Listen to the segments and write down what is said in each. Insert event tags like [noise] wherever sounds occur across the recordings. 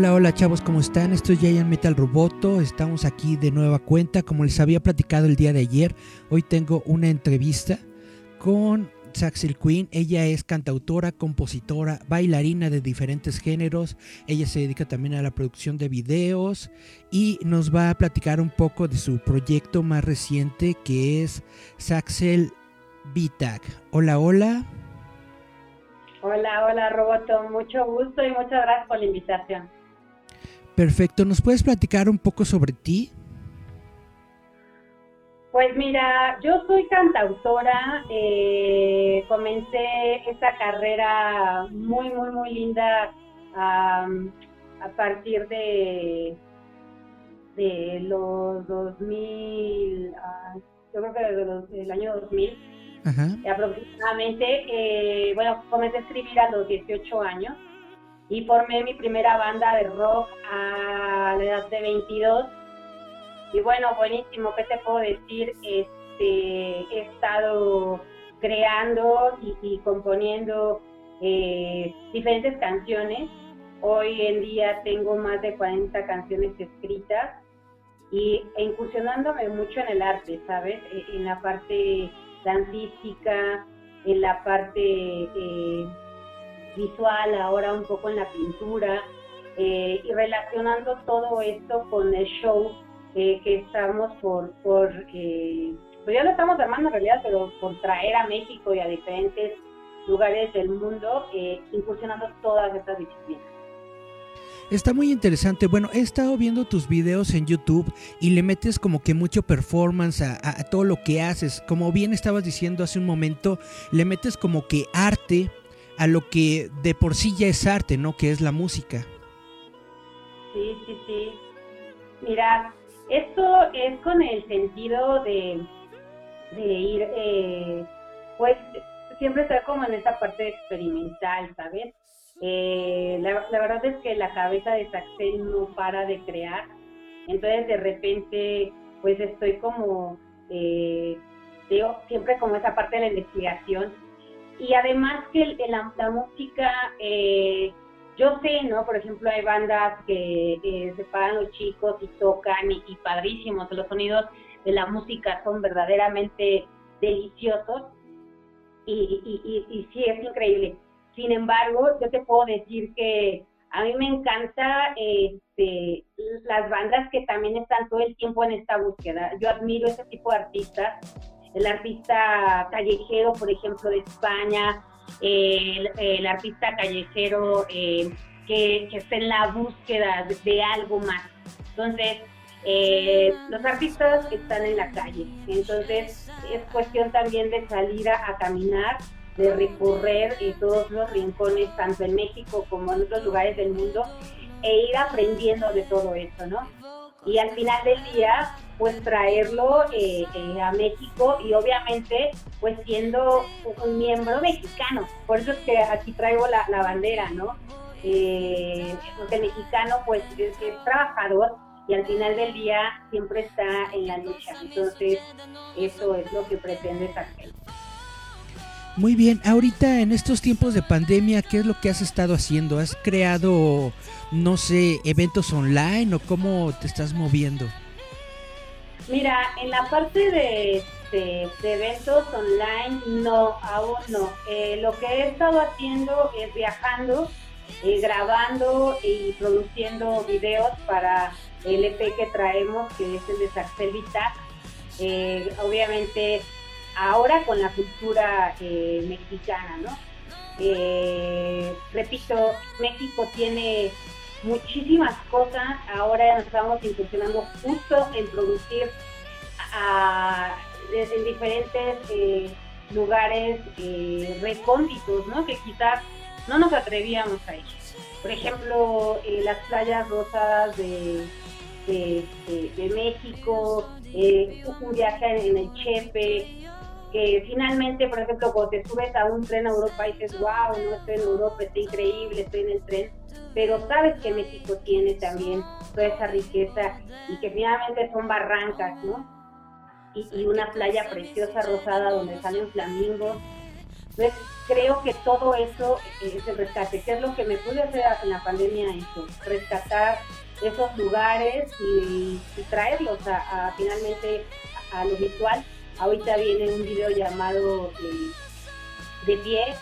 Hola, hola chavos, ¿cómo están? Esto es Giant Metal Roboto, estamos aquí de nueva cuenta, como les había platicado el día de ayer, hoy tengo una entrevista con Saxel Queen, ella es cantautora, compositora, bailarina de diferentes géneros, ella se dedica también a la producción de videos y nos va a platicar un poco de su proyecto más reciente que es Saxel VTAG. Hola, hola. Hola, hola Roboto, mucho gusto y muchas gracias por la invitación. Perfecto, ¿nos puedes platicar un poco sobre ti? Pues mira, yo soy cantautora, eh, comencé esta carrera muy, muy, muy linda a partir de, de los 2000, ah, yo creo que desde el año 2000 aproximadamente. Eh, bueno, comencé a escribir a los 18 años y formé mi primera banda de rock a la edad de 22. Y bueno, buenísimo, ¿qué te puedo decir? Este, he estado creando y, componiendo eh, diferentes canciones. Hoy en día tengo más de 40 canciones escritas y e incursionándome mucho en el arte, ¿sabes? E, en la parte dancística, en la parte eh, visual, ahora un poco en la pintura, eh, y relacionando todo esto con el show eh, que estamos por, por eh, pues ya lo estamos armando en realidad, pero por traer a México y a diferentes lugares del mundo, incursionando todas estas disciplinas. Está muy interesante. Bueno, he estado viendo tus videos en YouTube y le metes como que mucho performance a, a, todo lo que haces. Como bien estabas diciendo hace un momento, le metes como que arte a lo que de por sí ya es arte, ¿no? Que es la música. Sí, sí, sí. Mira, esto es con el sentido de, de ir, eh, pues siempre estar como en esa parte experimental, ¿sabes? Eh, la, verdad es que la cabeza de Saxel no para de crear, entonces de repente pues estoy como, eh, digo, siempre como esa parte de la investigación y además que la, la música, eh, yo sé, ¿no? Por ejemplo, hay bandas que se paran los chicos y tocan y, padrísimos, los sonidos de la música son verdaderamente deliciosos y, y, y, sí, es increíble. Sin embargo, yo te puedo decir que a mí me encanta este, las bandas que también están todo el tiempo en esta búsqueda. Yo admiro ese tipo de artistas el artista callejero, por ejemplo, de España, el, artista callejero eh, que, está en la búsqueda de, algo más. Entonces, eh, los artistas están en la calle, entonces es cuestión también de salir a, caminar, de recorrer eh, todos los rincones, tanto en México como en otros lugares del mundo, e ir aprendiendo de todo eso, ¿no? Y al final del día, pues traerlo eh, eh, a México y obviamente pues siendo un miembro mexicano. Por eso es que aquí traigo la, bandera, ¿no? Eh, porque el mexicano pues es, trabajador y al final del día siempre está en la lucha. Entonces eso es lo que pretende hacer. Muy bien, ahorita en estos tiempos de pandemia, ¿qué es lo que has estado haciendo? ¿Has creado, no sé, eventos online o cómo te estás moviendo? Mira, en la parte de, eventos online, no, aún no. Eh, lo que he estado haciendo es viajando, eh, grabando y produciendo videos para el EP que traemos, que es el de Saxel eh, obviamente ahora con la cultura mexicana, ¿no? Eh, repito, México tiene muchísimas cosas. Ahora nos estamos incursionando justo en producir en diferentes eh, lugares eh, recónditos, ¿no? Que quizás no nos atrevíamos a ir. Por ejemplo, eh, las playas rosas de, de, México, eh, un viaje en el Chepe, que finalmente, por ejemplo, cuando te subes a un tren a Europa y dices, wow, no estoy en Europa, está increíble, estoy en el tren, pero sabes que México tiene también toda esa riqueza y que finalmente son barrancas, ¿no? Y, una playa preciosa rosada donde salen flamingos. Entonces, creo que todo eso es el rescate, que es lo que me pude hacer en la pandemia, eso, rescatar esos lugares y, traerlos a, finalmente a, lo visual. Ahorita viene un video llamado eh, De Pie,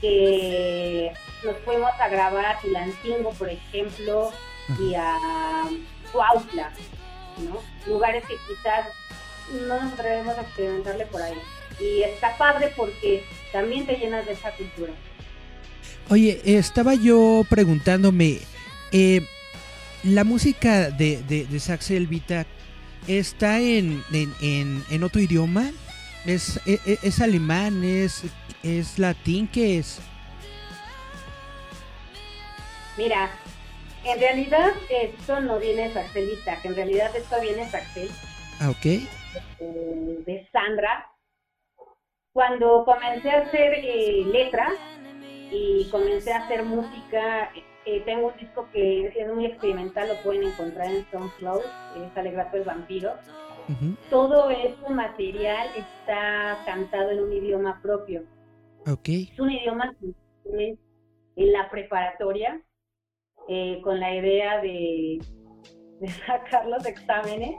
que nos fuimos a grabar a Tulancingo, por ejemplo, y a Cuautla, ¿no? Lugares que quizás no nos atrevemos a experimentarle por ahí. Y está padre porque también te llenas de esa cultura. Oye, estaba yo preguntándome, eh, la música de, de, de Saxel Vita está en, en, en, otro idioma, es, e, e, es, alemán, es, es latín, ¿qué es? Mira, en realidad esto no viene de Saxelita, en realidad esto viene de Saxel. Ah, ok. Eh, de Sandra, cuando comencé a hacer eh, letras y comencé a hacer música, eh, tengo un disco que es muy experimental, lo pueden encontrar en SoundCloud, es Alegrato el Vampiro. Todo ese material está cantado en un idioma propio. Okay. Es un idioma que en la preparatoria eh, con la idea de, de [laughs] sacar los exámenes,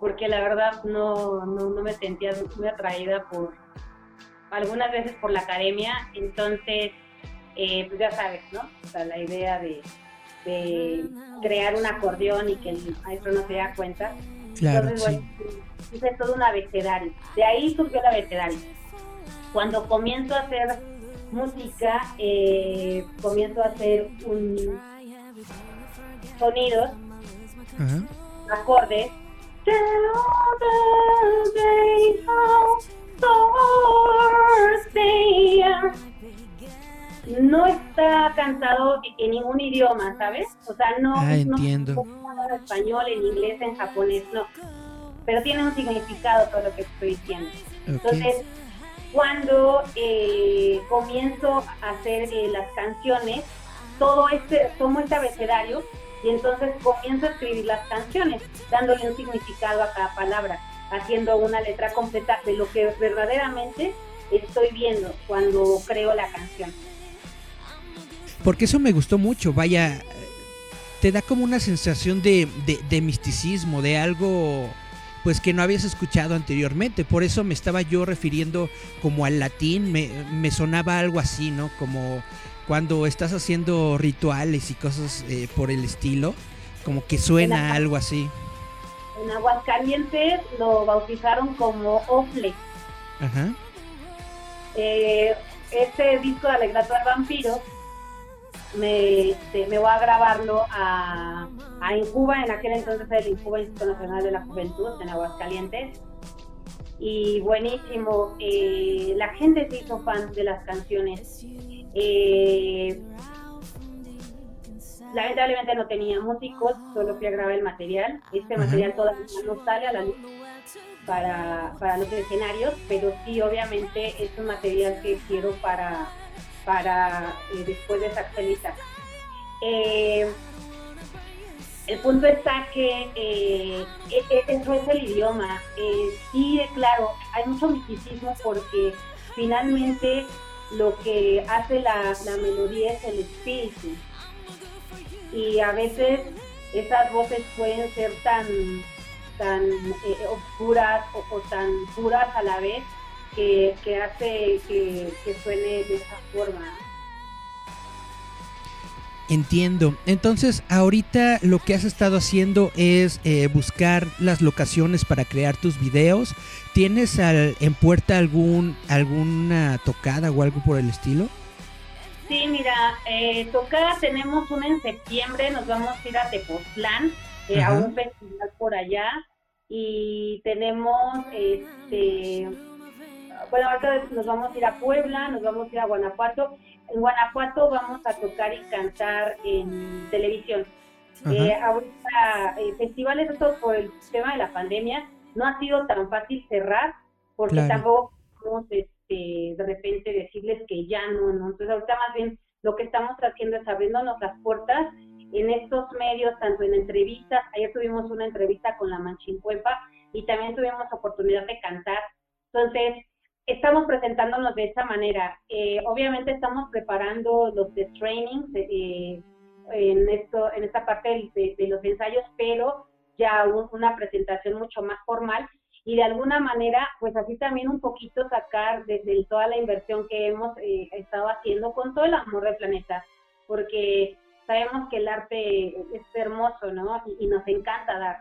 porque la verdad no, no, no me sentía muy atraída por algunas veces por la academia, entonces, eh, pues ya sabes, ¿no? O sea, la idea de, crear un acordeón y que el maestro no se da cuenta. Claro, entonces, bueno, hice todo un abecedario. De ahí surgió el abecedario. Cuando comienzo a hacer música, eh, comienzo a hacer un sonidos, acordes, no está cantado en ningún idioma, ¿sabes? O sea, no, ah, entiendo. en español, en inglés, en japonés, no. Pero tiene un significado todo lo que estoy diciendo. Entonces, cuando eh, comienzo a hacer eh, las canciones, todo este, tomo este abecedario y entonces comienzo a escribir las canciones, dándole un significado a cada palabra haciendo una letra completa de lo que verdaderamente estoy viendo cuando creo la canción. Porque eso me gustó mucho, vaya, te da como una sensación de, de, misticismo, de algo pues que no habías escuchado anteriormente. Por eso me estaba yo refiriendo como al latín, me, me sonaba algo así, ¿no? Como cuando estás haciendo rituales y cosas eh, por el estilo, como que suena algo así en Aguascalientes lo bautizaron como Ofle. Ajá. Eh, este disco de Alegrato al Vampiro me, este, me voy a grabarlo a, a Incuba, en aquel entonces el Incuba Instituto Nacional de la Juventud en Aguascalientes. Y buenísimo, eh, la gente se hizo fan de las canciones. Eh, Lamentablemente no tenía músicos, solo fui a grabar el material. Este material todavía no sale a la luz para, para los escenarios, pero sí, obviamente, es un material que quiero para, para eh, después de Saxelita. Eh, el punto está que eh, eso es el idioma. sí, claro, hay mucho misticismo porque finalmente lo que hace la, melodía es el espíritu y a veces esas voces pueden ser tan, tan eh, oscuras o, tan puras a la vez que, hace que, suene de esa forma. Entiendo. Entonces, ahorita lo que has estado haciendo es eh, buscar las locaciones para crear tus videos. ¿Tienes al, en puerta algún alguna tocada o algo por el estilo? Sí, mira, eh, tocada tenemos una en septiembre, nos vamos a ir a Tepoztlán, eh, a un festival por allá, y tenemos, este, bueno, ahorita nos vamos a ir a Puebla, nos vamos a ir a Guanajuato. En Guanajuato vamos a tocar y cantar en televisión. Eh, ahorita, eh, festivales, esto por el tema de la pandemia, no ha sido tan fácil cerrar, porque tampoco podemos este, de repente decirles que ya no, no. Entonces, ahorita más bien lo que estamos haciendo es abriéndonos las puertas en estos medios, tanto en entrevistas, ayer tuvimos una entrevista con la Manchincuepa y también tuvimos oportunidad de cantar. Entonces, estamos presentándonos de esa manera. Eh, obviamente estamos preparando los de training eh, en esto, en esta parte de, los ensayos, pero ya una presentación mucho más formal y de alguna manera, pues así también un poquito sacar desde toda la inversión que hemos eh, estado haciendo con todo el amor del planeta, porque sabemos que el arte es hermoso, ¿no? Y, nos encanta dar.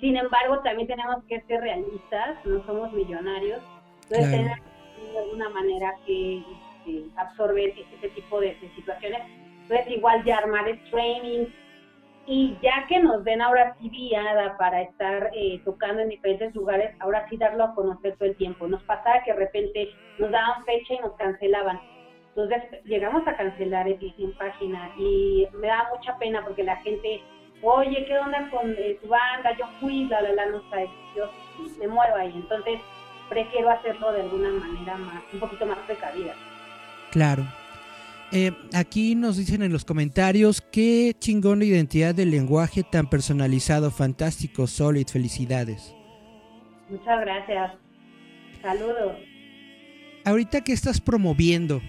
Sin embargo, también tenemos que ser realistas, no somos millonarios, entonces tenemos de alguna manera que este, absorber ese tipo de, situaciones. Entonces, igual ya armar el training, y ya que nos den ahora sí viada para estar eh, tocando en diferentes lugares, ahora sí darlo a conocer todo el tiempo. Nos pasaba que de repente nos daban fecha y nos cancelaban. Entonces llegamos a cancelar el en página y me da mucha pena porque la gente, oye, ¿qué onda con eh, tu banda? Yo fui, bla, bla, bla, no sé, yo me muevo ahí. Entonces prefiero hacerlo de alguna manera más, un poquito más precavida. Claro. Eh, aquí nos dicen en los comentarios qué chingona identidad del lenguaje tan personalizado, fantástico, Solid, felicidades. Muchas gracias. Saludos. Ahorita qué estás promoviendo,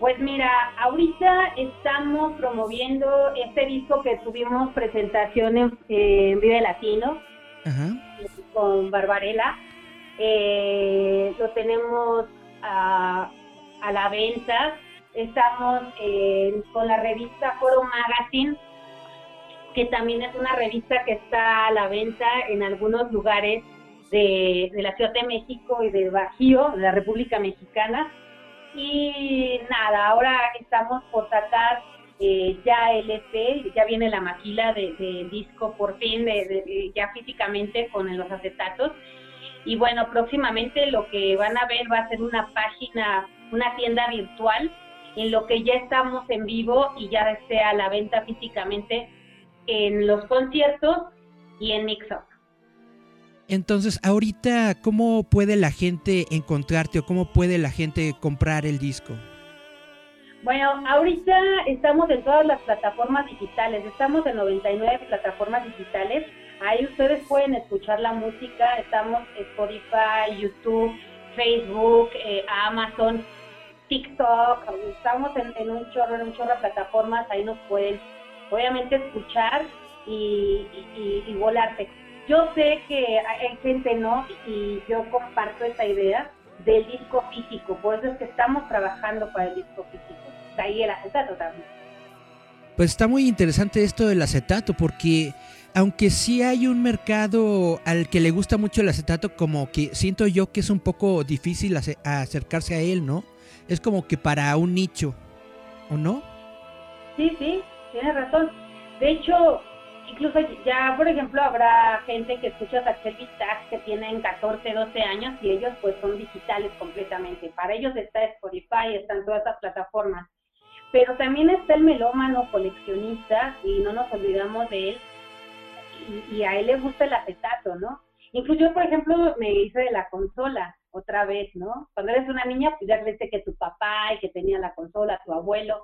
pues mira, ahorita estamos promoviendo este disco que tuvimos presentaciones en Vive Latino con Barbarella. Eh, lo tenemos a, la venta. Estamos con la revista Foro Magazine, que también es una revista que está a la venta en algunos lugares de, de la Ciudad de México y de Bajío, de la República Mexicana y nada, ahora estamos por sacar eh, ya el EP, ya viene la maquila de disco por fin, de, ya físicamente con los acetatos. Y bueno, próximamente lo que van a ver va a ser una página, una tienda virtual en lo que ya estamos en vivo y ya esté a la venta físicamente en los conciertos y en Mixup. Entonces, ahorita, ¿cómo puede la gente encontrarte o cómo puede la gente comprar el disco? Bueno, ahorita estamos en todas las plataformas digitales, estamos en 99 plataformas digitales, ahí ustedes pueden escuchar la música, estamos Spotify, YouTube, Facebook, eh, Amazon, TikTok, estamos en, un chorro, en un chorro de plataformas, ahí nos pueden obviamente escuchar y, y, y volarte. Yo sé que hay gente no, y yo comparto esa idea del disco físico, por eso es que estamos trabajando para el disco físico. Ahí el acetato también. Pues está muy interesante esto del acetato, porque aunque sí hay un mercado al que le gusta mucho el acetato, como que siento yo que es un poco difícil acercarse a él, ¿no? Es como que para un nicho, ¿o no? Sí, sí, tienes razón. De hecho, incluso ya, por ejemplo, habrá gente que escucha Axel Vitax que tienen 14, 12 años y ellos pues son digitales completamente. Para ellos está Spotify, están todas esas plataformas. Pero también está el melómano coleccionista y no nos olvidamos de él y, a él le gusta el acetato, ¿no? Incluso yo, por ejemplo, me hice de la consola otra vez, ¿no? Cuando eres una niña, pues ya crees que tu papá y que tenía la consola, tu abuelo,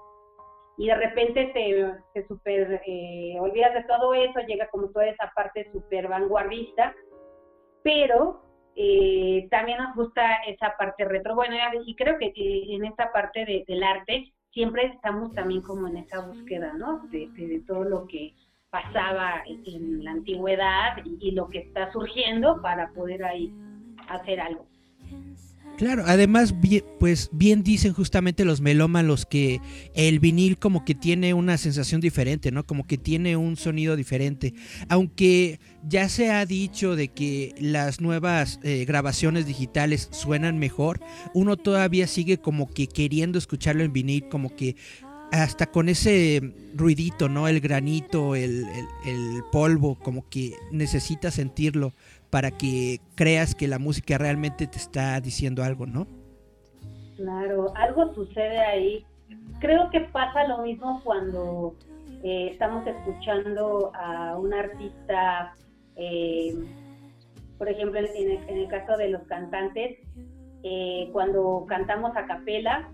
y de repente te, te super eh, olvidas de todo eso, llega como toda esa parte súper vanguardista, pero eh, también nos gusta esa parte retro. Bueno, y creo que, en esta parte del arte siempre estamos también como en esa búsqueda, ¿no? De, todo lo que pasaba en, la antigüedad y, lo que está surgiendo para poder ahí hacer algo. Claro, además, pues bien dicen justamente los melómanos que el vinil como que tiene una sensación diferente, ¿no? Como que tiene un sonido diferente. Aunque ya se ha dicho de que las nuevas eh, grabaciones digitales suenan mejor, uno todavía sigue como que queriendo escucharlo en vinil, como que hasta con ese ruidito, ¿no? El granito, el polvo, como que necesita sentirlo para que creas que la música realmente te está diciendo algo, ¿no? Claro, algo sucede ahí. Creo que pasa lo mismo cuando eh, estamos escuchando a un artista, eh, por ejemplo, en el, caso de los cantantes, eh, cuando cantamos a capela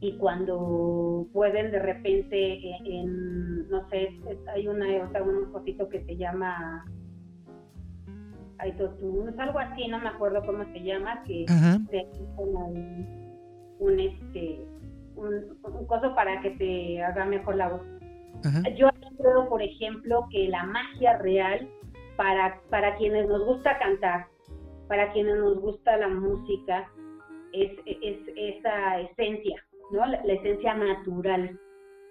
y cuando pueden de repente en, no sé, hay una, un cosito que se llama es algo así, no me acuerdo cómo se llama, que se como un, este un, un, coso para que te haga mejor la voz. Yo creo, por ejemplo, que la magia real para, para quienes nos gusta cantar, para quienes nos gusta la música, es, es esa esencia, ¿no? La, esencia natural.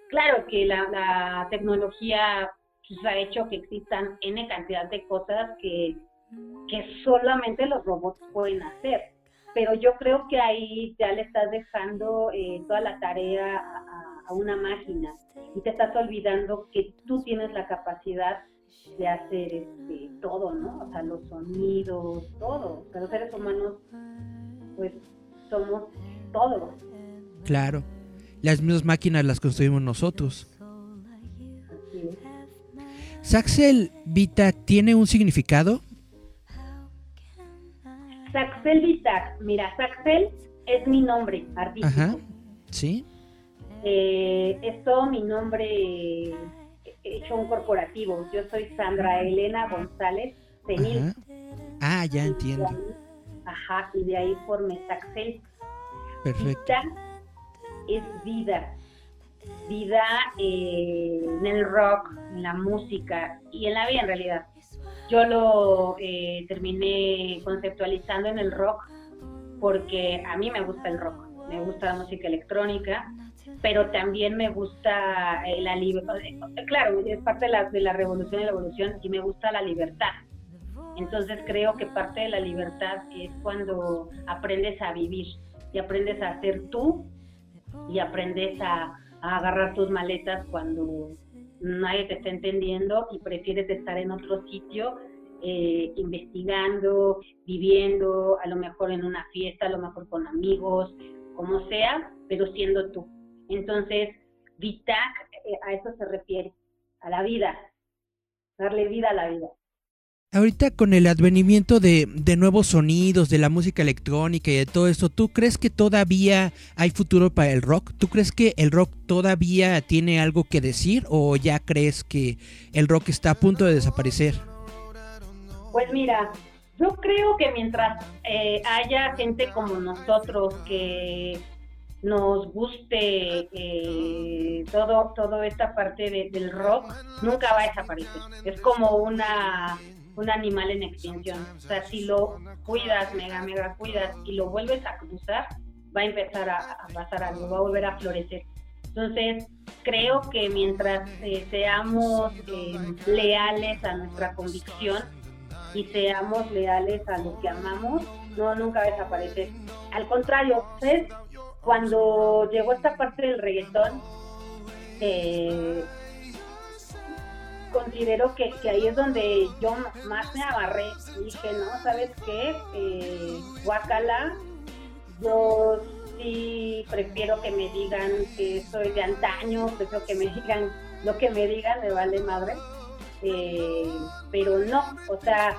Claro que la, la tecnología pues, ha hecho que existan N cantidad de cosas que que solamente los robots pueden hacer. Pero yo creo que ahí ya le estás dejando eh, toda la tarea a, una máquina y te estás olvidando que tú tienes la capacidad de hacer este, todo, ¿no? O sea, los sonidos, todo. Los seres humanos, pues, somos todo. Claro. Las mismas máquinas las construimos nosotros. Así es. ¿Saxel Vita tiene un significado? Saxel Vitac, mira, Saxel es mi nombre artístico. Ajá, sí. Eh, es todo mi nombre hecho un corporativo. Yo soy Sandra Elena González Senil. Ah, ya entiendo. ajá, y de ahí formé Saxel. Perfecto. Vita es vida. Vida eh, en el rock, en la música y en la vida en realidad. Yo lo eh, terminé conceptualizando en el rock porque a mí me gusta el rock, me gusta la música electrónica, pero también me gusta eh, la libertad, claro, es parte de la, de la revolución y la evolución y me gusta la libertad. Entonces creo que parte de la libertad es cuando aprendes a vivir y aprendes a ser tú y aprendes a, a agarrar tus maletas cuando nadie te está entendiendo y prefieres estar en otro sitio eh, investigando, viviendo, a lo mejor en una fiesta, a lo mejor con amigos, como sea, pero siendo tú. Entonces, VITAC eh, a eso se refiere, a la vida, darle vida a la vida. Ahorita con el advenimiento de, de, nuevos sonidos, de la música electrónica y de todo esto, ¿tú crees que todavía hay futuro para el rock? ¿Tú crees que el rock todavía tiene algo que decir o ya crees que el rock está a punto de desaparecer? Pues mira, yo creo que mientras eh, haya gente como nosotros que nos guste eh, todo toda esta parte del rock, nunca va a desaparecer. Es como una un animal en extinción. O sea, si lo cuidas, mega, mega cuidas y lo vuelves a cruzar, va a empezar a, pasar algo, va a volver a florecer. Entonces, creo que mientras eh, seamos eh, leales a nuestra convicción y seamos leales a lo que amamos, no, nunca va a desaparecer. Al contrario, ¿sabes? Cuando llegó esta parte del reggaetón, eh, considero que, ahí es donde yo más me agarré dije, no, ¿sabes qué? Eh, guacala, yo sí prefiero que me digan que soy de antaño, prefiero que me [laughs] digan lo que me digan, me vale madre, eh, pero no, o sea,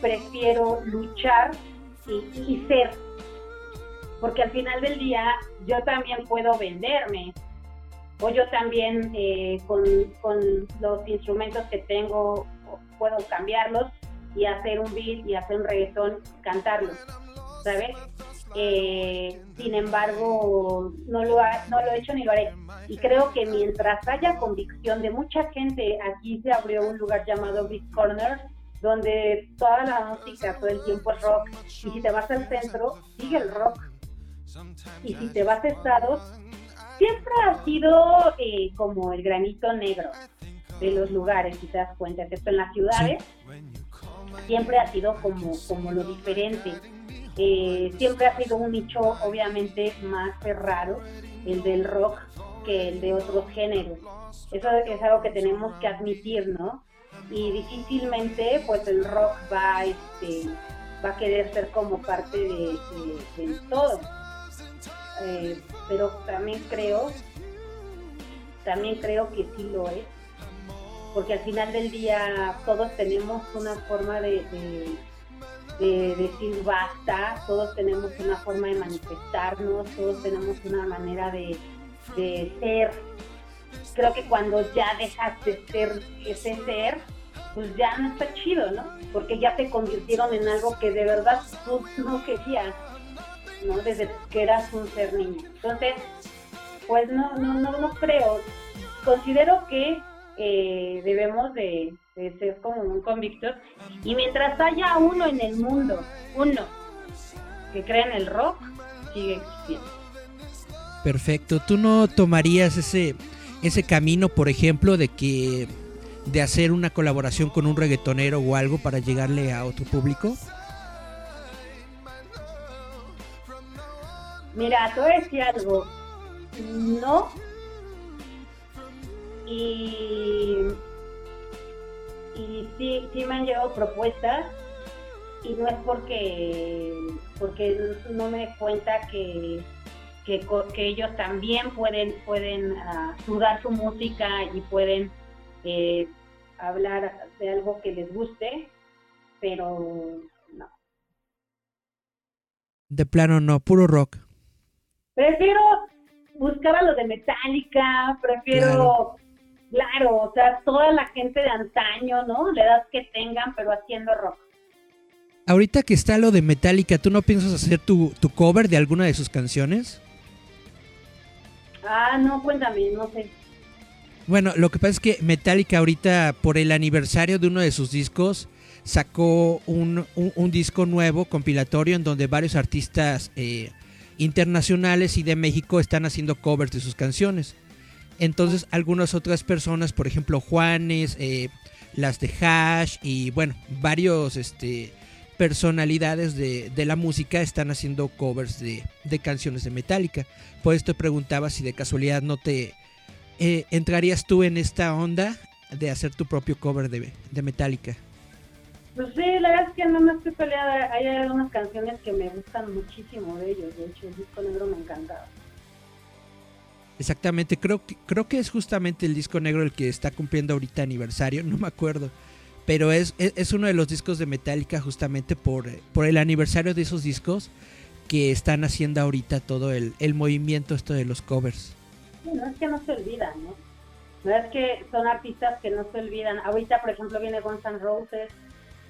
prefiero luchar y ser, porque al final del día yo también puedo venderme, o yo también eh, con, los instrumentos que tengo puedo cambiarlos y hacer un beat y hacer un reggaetón, cantarlo, ¿sabes? Eh, sin embargo, no lo, no lo he hecho ni lo haré. Y creo que mientras haya convicción de mucha gente, aquí se abrió un lugar llamado Beat Corner, donde toda la música todo el tiempo es rock. Y si te vas al centro, sigue el rock. Y si te vas a estados, siempre ha sido eh, como el granito negro de los lugares, si te das cuenta, excepto en las ciudades, siempre ha sido como, como lo diferente. Eh, siempre ha sido un nicho obviamente más raro, el del rock, que el de otros géneros. Eso es algo que tenemos que admitir, ¿no? Y difícilmente pues el rock va, este, va a querer ser como parte de, todo. Eh, pero también creo, también creo que sí lo es, porque al final del día todos tenemos una forma de, de, decir basta, todos tenemos una forma de manifestarnos, todos tenemos una manera de ser. Creo que cuando ya dejas de ser ese ser, pues ya no está chido, ¿no? Porque ya te convirtieron en algo que de verdad tú no querías, ¿no? Desde que eras un ser niño. Entonces, pues no, no, no, no creo. Considero que eh, debemos de, ser como un convictos y mientras haya uno en el mundo, uno que cree en el rock, sigue existiendo. Perfecto. ¿Tú no tomarías ese, ese camino, por ejemplo, de que de hacer una colaboración con un reggaetonero o algo para llegarle a otro público? Mira, te voy decir algo. No, y, y sí, sí me han llegado propuestas y no es porque, porque no me cuenta que, que, ellos también pueden, pueden uh, sudar su música y pueden eh, hablar de algo que les guste, pero no. De plano no, puro rock. Prefiero buscar a lo de Metallica, prefiero Claro, o sea, toda la gente de antaño, ¿no? La edad que tengan, pero haciendo rock. Ahorita que está lo de Metallica, ¿tú no piensas hacer tu, tu cover de alguna de sus canciones? Ah, no, cuéntame, no sé. Bueno, lo que pasa es que Metallica ahorita, por el aniversario de uno de sus discos, sacó un, un, disco nuevo, compilatorio, en donde varios artistas eh, internacionales y de México están haciendo covers de sus canciones. Entonces algunas otras personas, por ejemplo Juanes, eh, las de Hash y bueno, varios este, personalidades de, la música están haciendo covers de, canciones de Metallica. Por esto preguntaba si de casualidad no te eh, entrarías tú en esta onda de hacer tu propio cover de, de Metallica. Pues sí, la verdad es que no me estoy peleada. Hay algunas canciones que me gustan muchísimo de ellos. De hecho, el disco negro me encantaba. Exactamente, creo que, creo que es justamente el disco negro el que está cumpliendo ahorita aniversario, [laughs] no me acuerdo. Pero es, es, uno de los discos de Metallica justamente por, por el aniversario de esos discos que están haciendo ahorita todo el, movimiento esto de los covers. no es que no se olvidan, ¿no? No es que son artistas que no se olvidan. Ahorita, por ejemplo, viene Guns N' Roses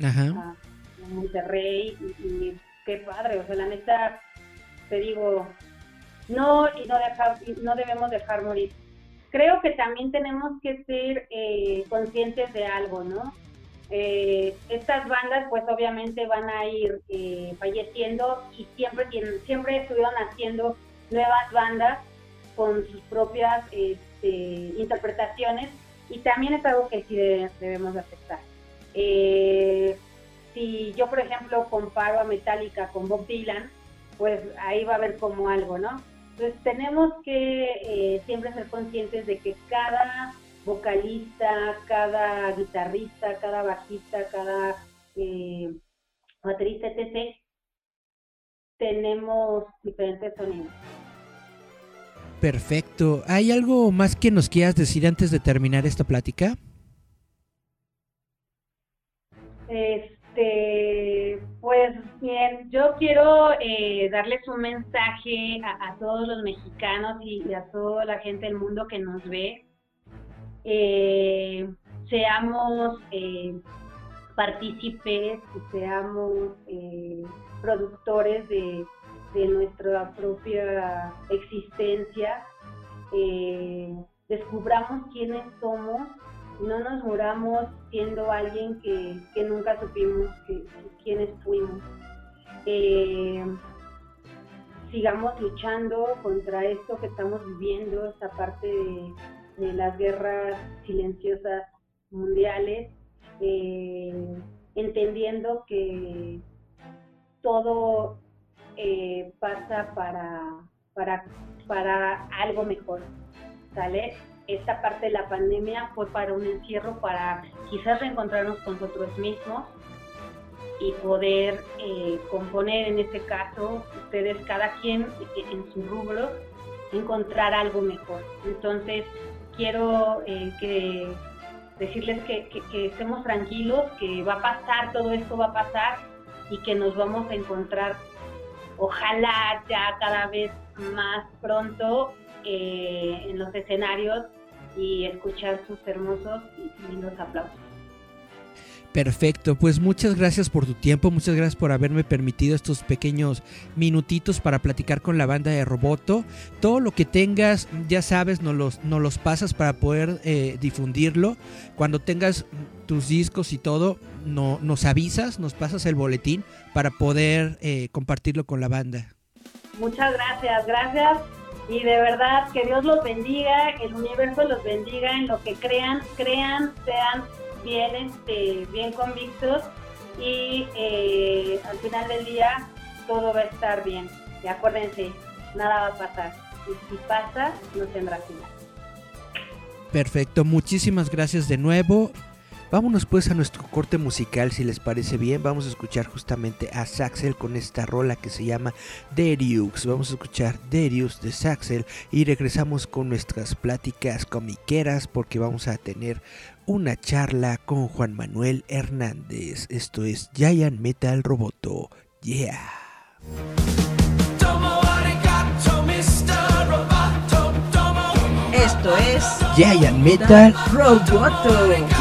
a, Monterrey y, qué padre. O sea, la neta, te digo, no y no dejar no debemos dejar morir. Creo que también tenemos que ser eh, conscientes de algo no eh, estas bandas pues obviamente van a ir eh, falleciendo y siempre siempre estuvieron haciendo nuevas bandas con sus propias este, interpretaciones y también es algo que sí debemos aceptar si yo por ejemplo comparo a Metallica con Bob Dylan pues ahí va a haber como algo no entonces tenemos que eh, siempre ser conscientes de que cada vocalista, cada guitarrista, cada bajista, cada eh, baterista, etc., tenemos diferentes sonidos. Perfecto. ¿Hay algo más que nos quieras decir antes de terminar esta plática? Este, pues bien, yo quiero eh, darles un mensaje a, todos los mexicanos y, a toda la gente del mundo que nos ve. Eh, seamos eh, partícipes, seamos productores de, de, nuestra propia existencia, descubramos quiénes somos no nos muramos siendo alguien que, nunca supimos que, quiénes fuimos. Eh, sigamos luchando contra esto que estamos viviendo, esta parte de, las guerras silenciosas mundiales, eh, entendiendo que todo eh, pasa para, para, para algo mejor, ¿sale? Esta parte de la pandemia fue para un encierro, para quizás reencontrarnos con nosotros mismos y poder eh, componer en este caso, ustedes cada quien en su rubro, encontrar algo mejor. Entonces, quiero eh, que decirles que, que, estemos tranquilos, que va a pasar, todo esto va a pasar y que nos vamos a encontrar, ojalá ya cada vez más pronto eh, en los escenarios y escuchar sus hermosos y lindos aplausos. Perfecto, pues muchas gracias por tu tiempo, muchas gracias por haberme permitido estos pequeños minutitos para platicar con la banda de Roboto. Todo lo que tengas, ya sabes, nos los, nos los pasas para poder eh, difundirlo. Cuando tengas tus discos y todo, no, nos avisas, nos pasas el boletín para poder eh, compartirlo con la banda. Muchas gracias, gracias y de verdad que Dios los bendiga, el universo los bendiga en lo que crean, crean, sean bien, este, bien convictos y eh, al final del día todo va a estar bien. Y acuérdense, nada va a pasar. Y si pasa, no tendrá final. Perfecto, muchísimas gracias de nuevo Vámonos pues a nuestro corte musical, si les parece bien. Vamos a escuchar justamente a Saxel con esta rola que se llama Darius. Vamos a escuchar Darius de Saxel y regresamos con nuestras pláticas comiqueras porque vamos a tener una charla con Juan Manuel Hernández. Esto es Giant Metal Roboto. Yeah. Esto es Giant Metal Roboto.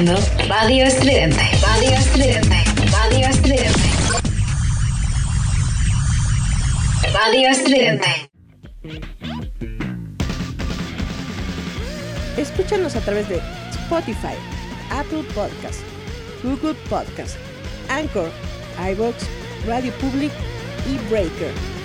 Escuchando Radio Estridente. Radio Estridente. Radio Estridente. Radio Estridente. Escúchanos a través de Spotify, Apple Podcast, Google Podcast, Anchor, iVoox, Radio Public y Breaker.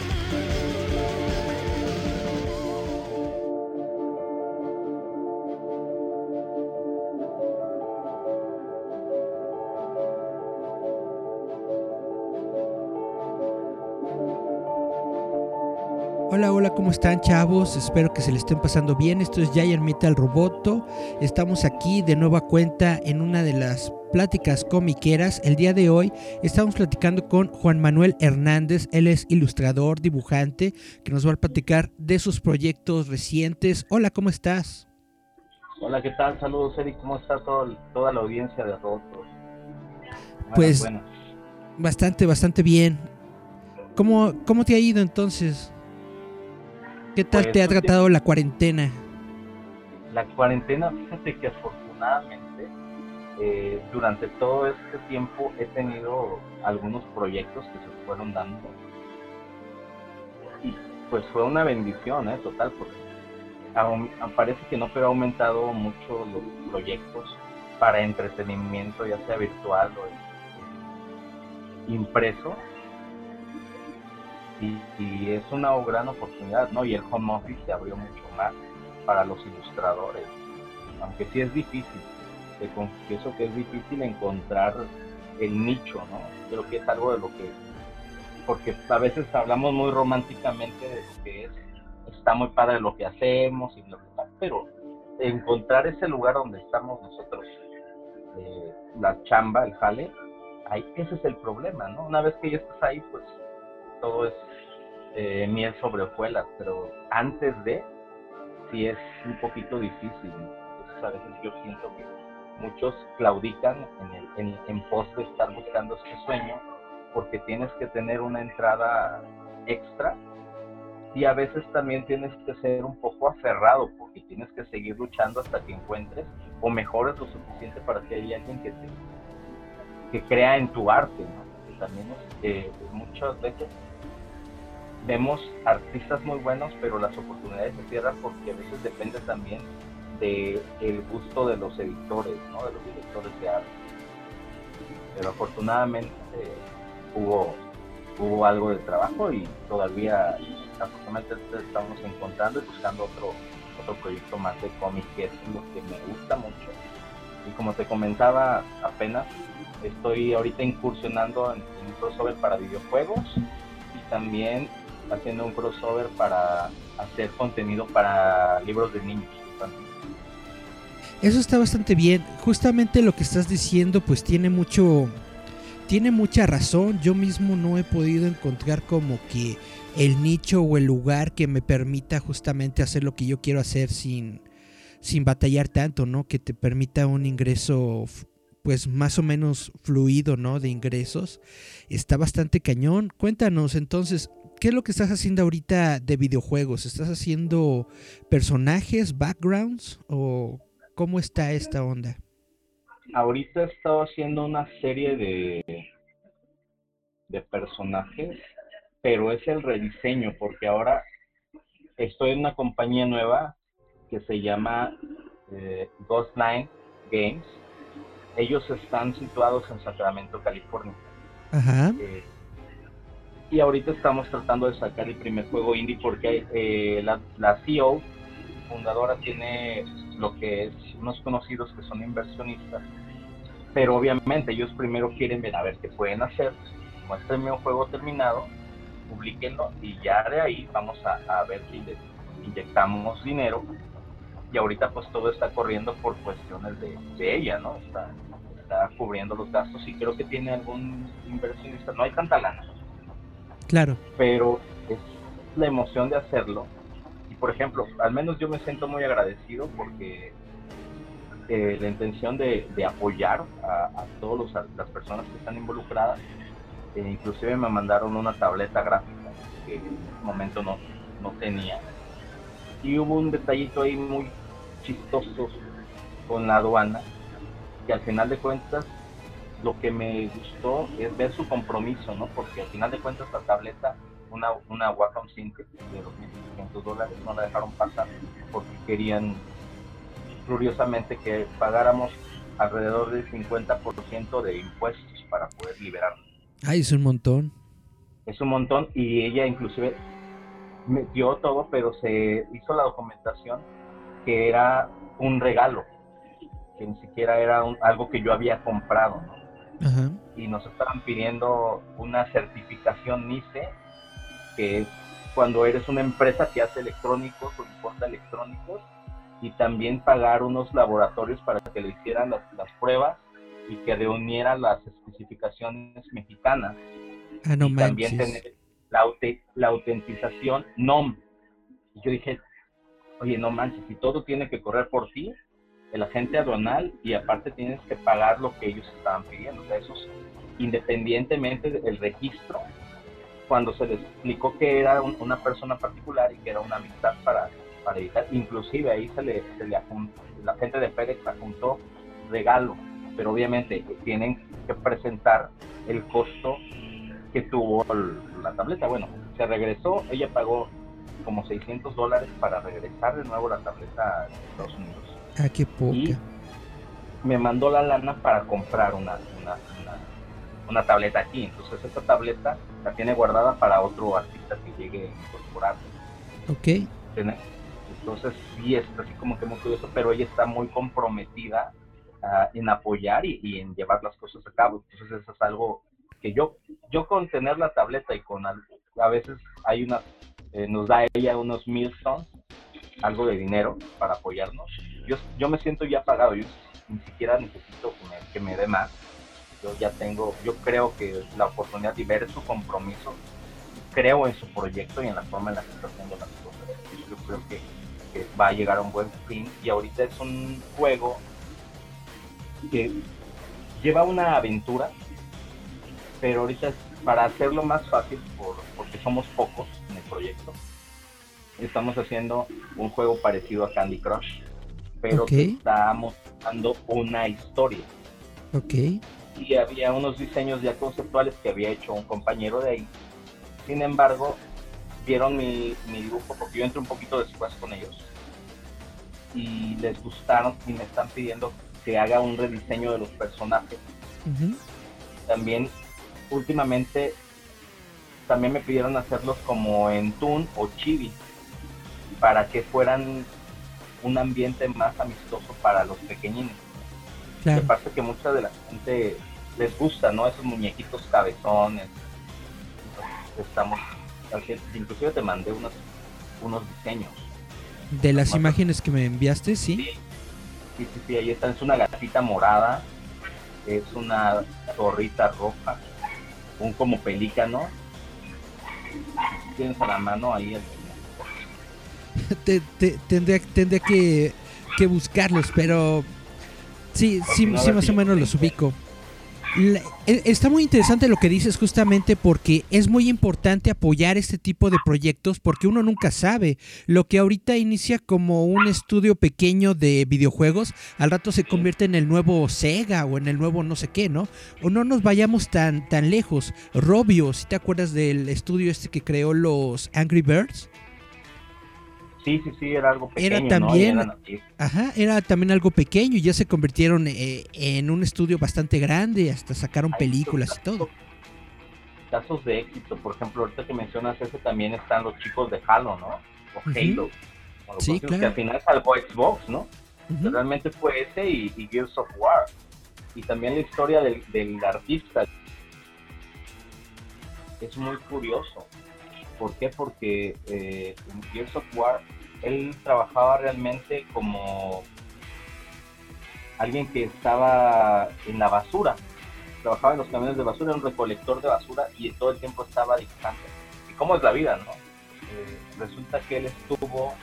Hola, hola, ¿cómo están chavos? Espero que se le estén pasando bien. Esto es Giant Metal Roboto. Estamos aquí de nueva cuenta en una de las pláticas comiqueras. El día de hoy estamos platicando con Juan Manuel Hernández. Él es ilustrador, dibujante, que nos va a platicar de sus proyectos recientes. Hola, ¿cómo estás? Hola, ¿qué tal? Saludos, Eric. ¿Cómo está todo, toda la audiencia de Robotos? Pues bastante, bastante bien. ¿Cómo, ¿Cómo te ha ido entonces? ¿Qué tal Pues, te ha tratado la cuarentena? La cuarentena, fíjate que afortunadamente eh, durante todo este tiempo he tenido algunos proyectos que se fueron dando y pues fue una bendición, ¿eh? Total, porque parece que no, pero ha aumentado mucho los proyectos para entretenimiento, ya sea virtual o eh, impreso. Y, y es una gran oportunidad, ¿no? Y el home office se abrió mucho más para los ilustradores, aunque sí es difícil, te confieso que es difícil encontrar el nicho, ¿no? Creo que es algo de lo que, porque a veces hablamos muy románticamente de lo que es, está muy padre lo que hacemos, y lo que tal, pero encontrar ese lugar donde estamos nosotros, eh, la chamba, el jale, ahí, ese es el problema, ¿no? Una vez que ya estás ahí, pues todo es eh, miel sobre hojuelas, pero antes de, sí es un poquito difícil. Entonces a veces yo siento que muchos claudican en, el, en, en pos de estar buscando este sueño, porque tienes que tener una entrada extra y a veces también tienes que ser un poco aferrado, porque tienes que seguir luchando hasta que encuentres o mejores lo suficiente para que haya alguien que te que crea en tu arte, ¿no? Que también eh, muchas veces vemos artistas muy buenos, pero las oportunidades se cierran porque a veces depende también de el gusto de los editores, ¿no? De los directores de arte. Pero afortunadamente hubo hubo algo de trabajo y todavía afortunadamente estamos encontrando y buscando otro otro proyecto más de cómic que es lo que me gusta mucho y como te comentaba apenas estoy ahorita incursionando en, en un crossover para videojuegos y también haciendo un crossover para hacer contenido para libros de niños. Eso está bastante bien. Justamente lo que estás diciendo pues tiene mucho tiene mucha razón. Yo mismo no he podido encontrar como que el nicho o el lugar que me permita justamente hacer lo que yo quiero hacer sin sin batallar tanto, ¿no? Que te permita un ingreso pues más o menos fluido, ¿no? De ingresos. Está bastante cañón. Cuéntanos entonces, ¿qué es lo que estás haciendo ahorita de videojuegos? ¿Estás haciendo personajes, backgrounds o cómo está esta onda? Ahorita he estado haciendo una serie de, de personajes, pero es el rediseño, porque ahora estoy en una compañía nueva que se llama eh, Ghostline Games. Ellos están situados en Sacramento, California. Ajá. Eh, y ahorita estamos tratando de sacar el primer juego indie porque eh, la, CEO fundadora tiene lo que es unos conocidos que son inversionistas, pero obviamente ellos primero quieren ver a ver qué pueden hacer, muéstrenme un juego terminado, publiquenlo y ya de ahí vamos a, ver si le inyectamos dinero y ahorita pues todo está corriendo por cuestiones de, de ella, ¿no? Está, está cubriendo los gastos y creo que tiene algún inversionista, no hay tanta lana, Claro. pero es la emoción de hacerlo. Y por ejemplo, al menos yo me siento muy agradecido porque eh, la intención de, apoyar a, a todas las personas que están involucradas, eh, inclusive me mandaron una tableta gráfica que en ese momento no, no tenía. Y hubo un detallito ahí muy chistoso con la aduana que al final de cuentas lo que me gustó es ver su compromiso, ¿no? Porque al final de cuentas la tableta, una, una Wacom Sync de 2.500 dólares, no la dejaron pasar porque querían curiosamente que pagáramos alrededor del 50% de impuestos para poder liberarnos. Ay, es un montón. Es un montón y ella inclusive metió todo, pero se hizo la documentación que era un regalo, que ni siquiera era algo que yo había comprado, Y nos estaban pidiendo una certificación NICE, que es cuando eres una empresa que hace electrónicos o importa electrónicos, y también pagar unos laboratorios para que le hicieran las, pruebas y que reunieran las especificaciones mexicanas. Ah, no y también tener la, la autentización NOM. Y yo dije, oye, no manches, si todo tiene que correr por ti, el agente aduanal, y aparte tienes que pagar lo que ellos estaban pidiendo. O sea, eso independientemente del registro, cuando se les explicó que era una persona particular y que era una amistad para, para editar, inclusive ahí se le, se le la gente de FedEx apuntó regalo, pero obviamente tienen que presentar el costo que tuvo la tableta. Bueno, se regresó, ella pagó como 600 dólares para regresar de nuevo la tableta a Estados Unidos. Ah, qué poca. Y me mandó la lana para comprar una, una, tableta aquí. Entonces esta tableta la tiene guardada para otro artista que llegue a incorporar. Ok. Entonces sí es así como que muy curioso, pero ella está muy comprometida ah, en apoyar y, en llevar las cosas a cabo. Entonces eso es algo que yo, yo con tener la tableta y con a veces hay una, eh, nos da ella unos milestones, algo de dinero para apoyarnos. Yo, yo me siento ya pagado, yo ni siquiera necesito que me, que me dé más. Yo ya tengo, yo creo que la oportunidad de ver su compromiso, creo en su proyecto y en la forma en la que está haciendo las cosas. Yo creo que va a llegar a un buen fin y ahorita es un juego que lleva una aventura, pero ahorita para hacerlo más fácil, por, porque somos pocos en el proyecto, estamos haciendo un juego parecido a Candy Crush, pero estamos dando una historia. Ok. Y había unos diseños ya conceptuales que había hecho un compañero de ahí. Sin embargo, vieron mi, mi dibujo, porque yo entré un poquito después con ellos, y les gustaron y me están pidiendo que haga un rediseño de los personajes. También, últimamente, también me pidieron hacerlos como en Toon o Chibi, para que fueran un ambiente más amistoso para los pequeñines. Me parece que mucha de la gente les gusta, ¿no? Esos muñequitos cabezones. Estamos inclusive te mandé unos, unos diseños. De las imágenes que me enviaste, ¿sí? Sí, sí, sí, ahí está. Es una gatita morada, es una torrita roja, un como pelícano. tienes a la mano ahí el... te, te, tendría, tendría que, que buscarlos, pero sí, sí, sí más o menos los ubico. E, está muy interesante lo que dices justamente porque es muy importante apoyar este tipo de proyectos porque uno nunca sabe. Lo que ahorita inicia como un estudio pequeño de videojuegos, al rato se convierte en el nuevo Sega o en el nuevo no sé qué, ¿no? O no nos vayamos tan, tan lejos. Robio, si te acuerdas del estudio este que creó los Angry Birds? Sí, sí, sí, era algo pequeño. Era también, ajá, era también algo pequeño y ya se convirtieron eh, en un estudio bastante grande, hasta sacaron películas y todo. Casos de éxito, por ejemplo, ahorita que mencionas ese también están los chicos de Halo, ¿no? O Halo. sí, claro. Que al final salvó Xbox, ¿no? Realmente fue ese y, Gears of War. Y también la historia del, del artista. Es muy curioso. ¿Por qué? Porque eh, en Gears of War él trabajaba realmente como alguien que estaba en la basura, trabajaba en los camiones de basura, era un recolector de basura y todo el tiempo estaba dictando. ¿Y cómo es la vida, no? Eh, resulta que él estuvo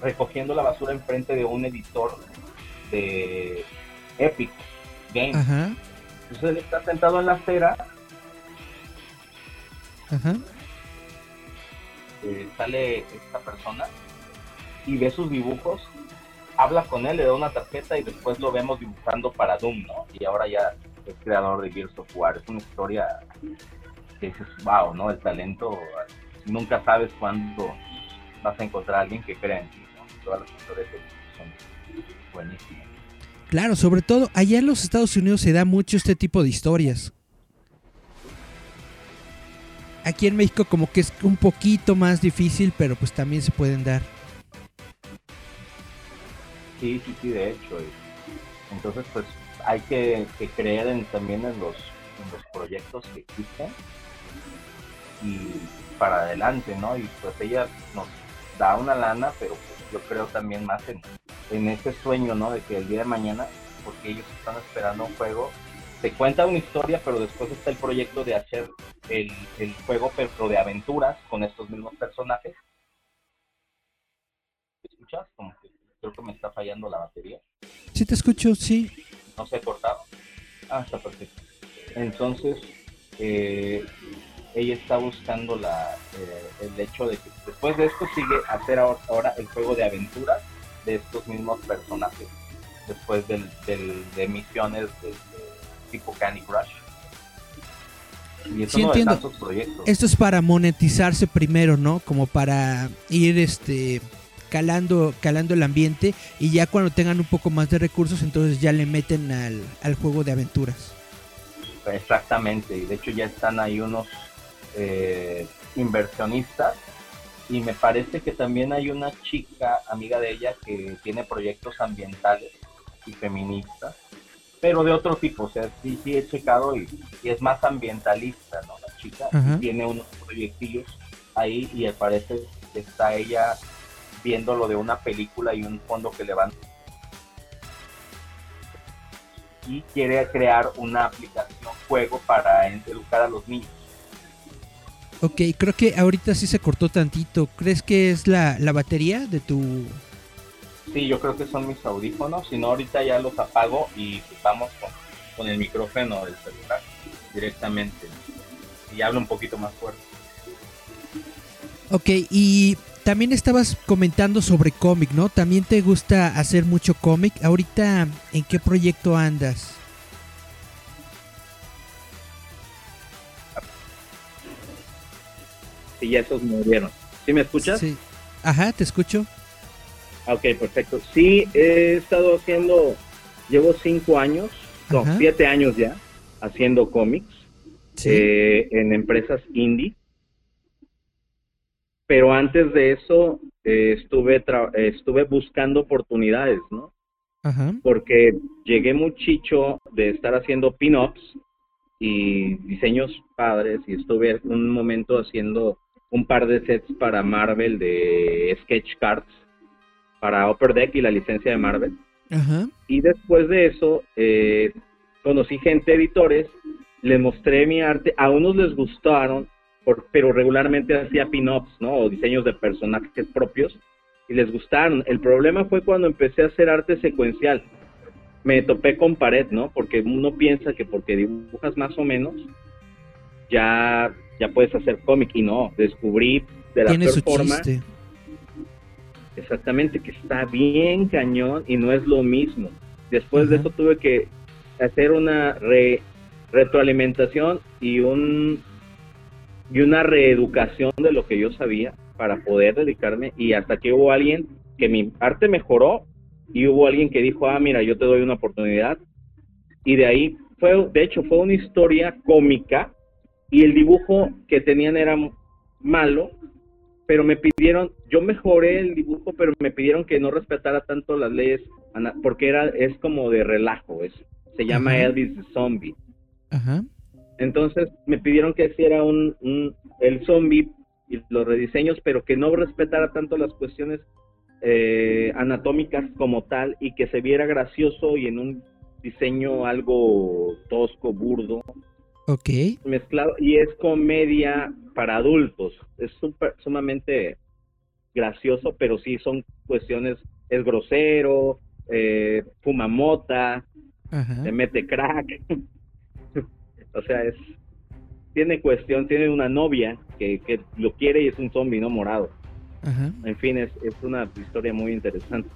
recogiendo la basura enfrente de un editor de Epic Games. Entonces él está sentado en la acera. Ajá. Eh, sale esta persona y ve sus dibujos habla con él, le da una tarjeta y después lo vemos dibujando para Doom, ¿no? Y ahora ya es creador de Gears of War. Es una historia que dices, wow, ¿no? El talento, nunca sabes cuándo vas a encontrar a alguien que crea en ti, ¿no? Todas las historias son buenísimas. Claro, sobre todo allá en los Estados Unidos se da mucho este tipo de historias. Aquí en México como que es un poquito más difícil, pero pues también se pueden dar. Sí, sí, sí, de hecho. Entonces, pues hay que, creer en, también en los, proyectos que existen y para adelante, ¿no? Y pues ella nos da una lana, pero pues yo creo también más en ese sueño, ¿no? De que el día de mañana, porque ellos están esperando un juego, se cuenta una historia, pero después está el proyecto de hacer el, el juego, pero de aventuras con estos mismos personajes. ¿Me escuchas? Como que creo que me está fallando la batería. Sí, te escucho, sí. No se ha cortado. Ah, está perfecto. Entonces, eh, ella está buscando la, eh, el hecho de que después de esto sigue hacer ahora, el juego de aventuras de estos mismos personajes, después del, de misiones de, tipo Candy Crush. Y sí, entiendo. proyectos. Esto es para monetizarse primero, ¿no? Como para ir este calando, calando el ambiente y ya cuando tengan un poco más de recursos, entonces ya le meten al, al juego de aventuras. Exactamente, y de hecho ya están ahí unos eh, inversionistas y me parece que también hay una chica amiga de ella que tiene proyectos ambientales y feministas, pero de otro tipo, o sea, sí, sí he checado y, es más ambientalista, ¿no? La chica tiene unos proyectillos ahí y me parece que está ella viendo lo de una película y un fondo que levanta. Y quiere crear una aplicación juego para educar a los niños. Ok, creo que ahorita sí se cortó tantito. ¿Crees que es la, batería de tu...? Sí, yo creo que son mis audífonos. Si no, ahorita ya los apago y vamos con, con el micrófono del celular directamente. Y hablo un poquito más fuerte. Ok, y también estabas comentando sobre cómic, ¿no? También te gusta hacer mucho cómic. Ahorita, ¿en qué proyecto andas? Sí, ya esos murieron. ¿Sí me escuchas? Sí. Ajá, te escucho. Ok, perfecto. Sí, he estado haciendo, llevo cinco años, no, siete años ya, haciendo cómics eh, en empresas indie pero antes de eso eh, estuve estuve buscando oportunidades, ¿no? Ajá. Porque llegué muchicho de estar haciendo pin-ups y diseños padres y estuve un momento haciendo un par de sets para Marvel de sketch cards para Upper Deck y la licencia de Marvel. Ajá. Y después de eso eh, conocí gente editores, les mostré mi arte, a unos les gustaron pero regularmente hacía pin-ups, ¿no? O diseños de personajes propios y les gustaron. El problema fue cuando empecé a hacer arte secuencial. Me topé con pared, ¿no? Porque uno piensa que porque dibujas más o menos ya ya puedes hacer cómic y no, descubrí de la peor forma. Exactamente, que está bien cañón y no es lo mismo. Después de eso tuve que hacer una retroalimentación y un y una reeducación de lo que yo sabía para poder dedicarme y hasta que hubo alguien que mi arte mejoró y hubo alguien que dijo, ah, mira, yo te doy una oportunidad. Y de ahí fue, de hecho, fue una historia cómica y el dibujo que tenían era malo, pero me pidieron, yo mejoré el dibujo, pero me pidieron que no respetara tanto las leyes, porque era, es como de relajo, es, se llama Elvis the Zombie. Ajá. Entonces me pidieron que hiciera un, el zombie y los rediseños, pero que no respetara tanto las cuestiones eh, anatómicas como tal y que se viera gracioso y en un diseño algo tosco, burdo. Ok. Mezclado y es comedia para adultos. Es sumamente gracioso, pero sí son cuestiones, es grosero, eh, fuma mota, se mete crack. [laughs] O sea, es tiene cuestión, tiene una novia que, que lo quiere y es un zombie, no morado. En fin, es, es una historia muy interesante.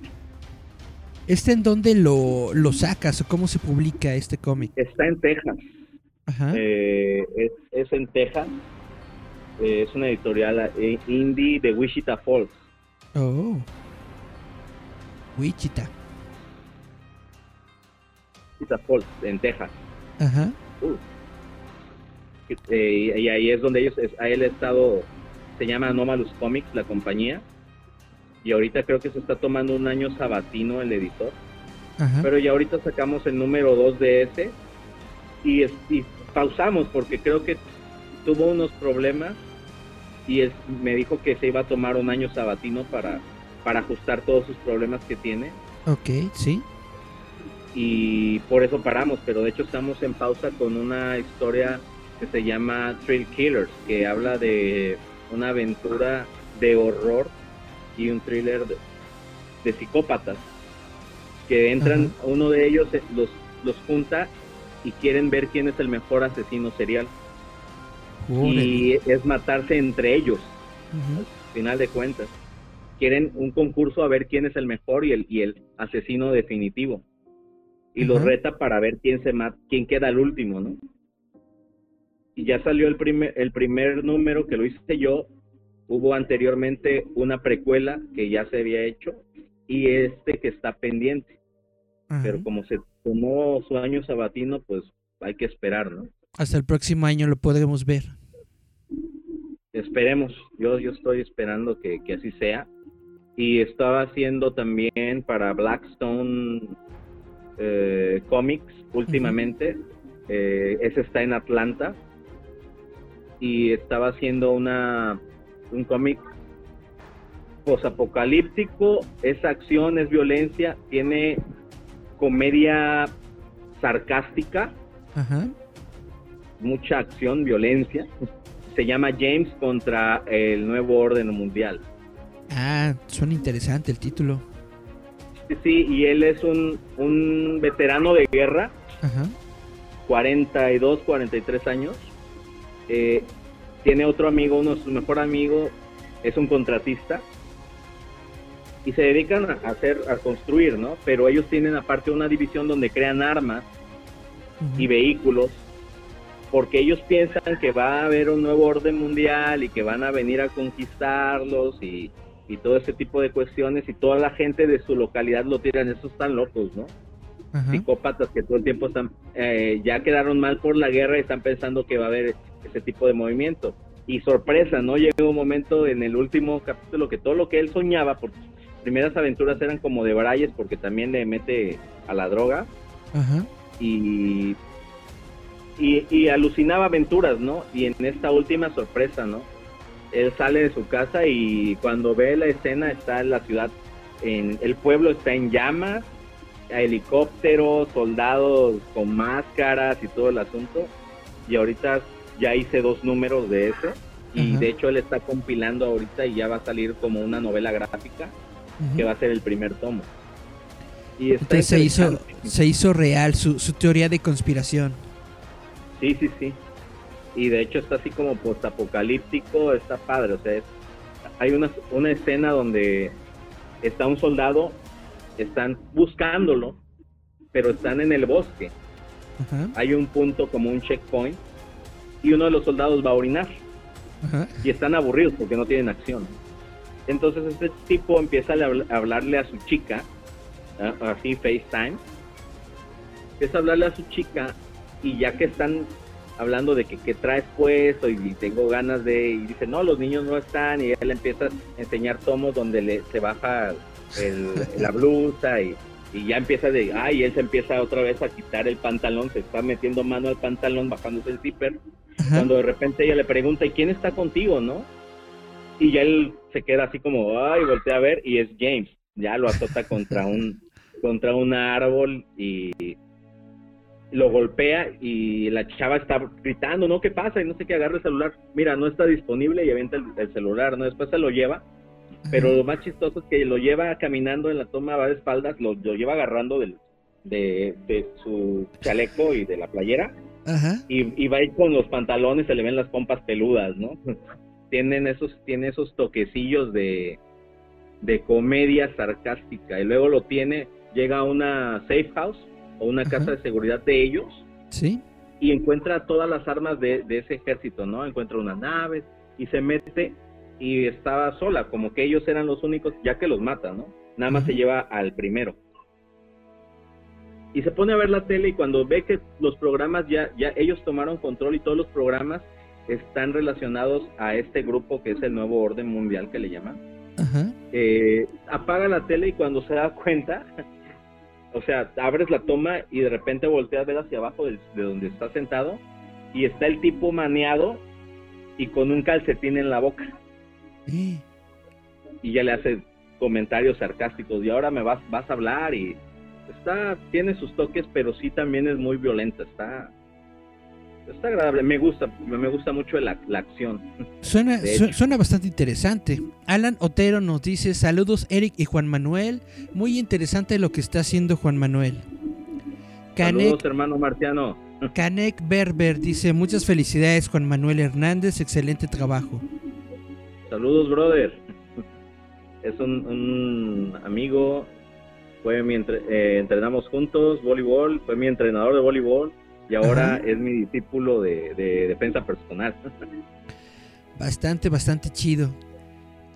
¿Este en dónde lo, lo sacas o cómo se publica este cómic? Está en Texas. Eh, es, es en Texas. Eh, es una editorial eh, indie de Wichita Falls. Oh. Wichita. Wichita Falls, en Texas. Ajá. Uh. Eh, y ahí es donde ellos, es, a él ha estado, se llama Anomalous Comics, la compañía. Y ahorita creo que se está tomando un año sabatino el editor. Ajá. Pero ya ahorita sacamos el número 2 de ese. Y, es- y pausamos porque creo que tuvo unos problemas. Y es- me dijo que se iba a tomar un año sabatino para, para ajustar todos sus problemas que tiene. Ok, sí. y por eso paramos, pero de hecho estamos en pausa con una historia que se llama Thrill Killers, que habla de una aventura de horror y un thriller de, de psicópatas que entran, Ajá. uno de ellos eh, los, los junta y quieren ver quién es el mejor asesino serial y es matarse entre ellos al final de cuentas. Quieren un concurso a ver quién es el mejor y el, y el asesino definitivo. Y los reta para ver quién se mata, quién queda el último, ¿no? Y ya salió el primer, el primer número que lo hice yo. Hubo anteriormente una precuela que ya se había hecho y este que está pendiente. Ajá. Pero como se tomó su año sabatino, pues hay que esperar, ¿no? Hasta el próximo año lo podremos ver. Esperemos, yo, yo estoy esperando que, que así sea. Y estaba haciendo también para Blackstone eh, Comics últimamente. Eh, ese está en Atlanta. Y estaba haciendo una un cómic posapocalíptico. Es acción, es violencia, tiene comedia sarcástica, Ajá. mucha acción, violencia. Se llama James contra el nuevo orden mundial. Ah, suena interesante el título. Sí, sí, y él es un, un veterano de guerra, Ajá. 42, 43 años. Eh, tiene otro amigo, uno de sus mejor amigos, es un contratista. Y se dedican a hacer, a construir, ¿no? Pero ellos tienen aparte una división donde crean armas y vehículos porque ellos piensan que va a haber un nuevo orden mundial y que van a venir a conquistarlos y, y todo ese tipo de cuestiones y toda la gente de su localidad lo tiran, esos están locos, ¿no? Psicópatas que todo el tiempo están, eh, ya quedaron mal por la guerra y están pensando que va a haber ese tipo de movimiento. Y sorpresa, ¿no? Llegó un momento en el último capítulo que todo lo que él soñaba, porque primeras aventuras eran como de Brayes porque también le mete a la droga, Ajá. y, y, y alucinaba aventuras, ¿no? Y en esta última sorpresa, ¿no? Él sale de su casa y cuando ve la escena está en la ciudad, en el pueblo está en llamas, helicópteros, soldados con máscaras y todo el asunto. Y ahorita ya hice dos números de ese y Ajá. de hecho él está compilando ahorita y ya va a salir como una novela gráfica Que va a ser el primer tomo. Y Entonces se hizo, se hizo real su, su teoría de conspiración. Sí, sí, sí. Y de hecho está así como postapocalíptico, está padre. O sea, es- hay una, una escena donde está un soldado, están buscándolo, pero están en el bosque. Hay un punto como un checkpoint y uno de los soldados va a orinar Ajá. y están aburridos porque no tienen acción. Entonces este tipo empieza a habl- a hablarle a su chica, así FaceTime, empieza a hablarle a su chica y ya que están hablando de que qué traes puesto y, tengo ganas de, y dice, no, los niños no están y él empieza a enseñar tomos donde le, se baja el- [laughs] la blusa y, y ya empieza de, ay, él se empieza otra vez a quitar el pantalón, se está metiendo mano al pantalón, bajándose el zipper Ajá. cuando de repente ella le pregunta, ¿y quién está contigo, no? Y ya él se queda así como, ay, voltea a ver, y es James. Ya lo azota contra un, [laughs] contra un árbol y lo golpea y la chava está gritando, ¿no? ¿Qué pasa? Y no sé qué, agarra el celular. Mira, no está disponible y avienta el, el celular, ¿no? Después se lo lleva. Pero lo más chistoso es que lo lleva caminando en la toma, va de espaldas, lo, lo lleva agarrando del, de, de su chaleco y de la playera Ajá. y, y va ahí con los pantalones, se le ven las pompas peludas, ¿no? Tienen esos, tiene esos toquecillos de, de comedia sarcástica. Y luego lo tiene, llega a una safe house o una casa de seguridad de ellos Sí. y encuentra todas las armas de, de ese ejército, ¿no? Encuentra unas naves y se mete y estaba sola, como que ellos eran los únicos, ya que los mata, ¿no? Nada más se lleva al primero. Y se pone a ver la tele y cuando ve que los programas ya, ya ellos tomaron control y todos los programas están relacionados a este grupo que es el nuevo orden mundial que le llaman, Ajá. eh, apaga la tele y cuando se da cuenta, o sea, abres la toma y de repente volteas a ver hacia abajo de donde está sentado y está el tipo maneado y con un calcetín en la boca. Eh, y ya le hace comentarios sarcásticos y ahora me vas vas a hablar y está tiene sus toques pero sí también es muy violenta está está agradable me gusta me gusta mucho la, la acción Suena, su- suena bastante interesante. Alan Otero nos dice saludos Eric y Juan Manuel. Muy interesante lo que está haciendo Juan Manuel. Canek, saludos hermano Marciano [laughs] Canek Berber dice muchas felicidades Juan Manuel Hernández, excelente trabajo. Saludos, brother. [laughs] Es un, un amigo, fue mi entre- eh, entrenamos juntos voleibol, fue mi entrenador de voleibol y ahora Ajá. es mi discípulo de, de defensa personal. Bastante, bastante chido.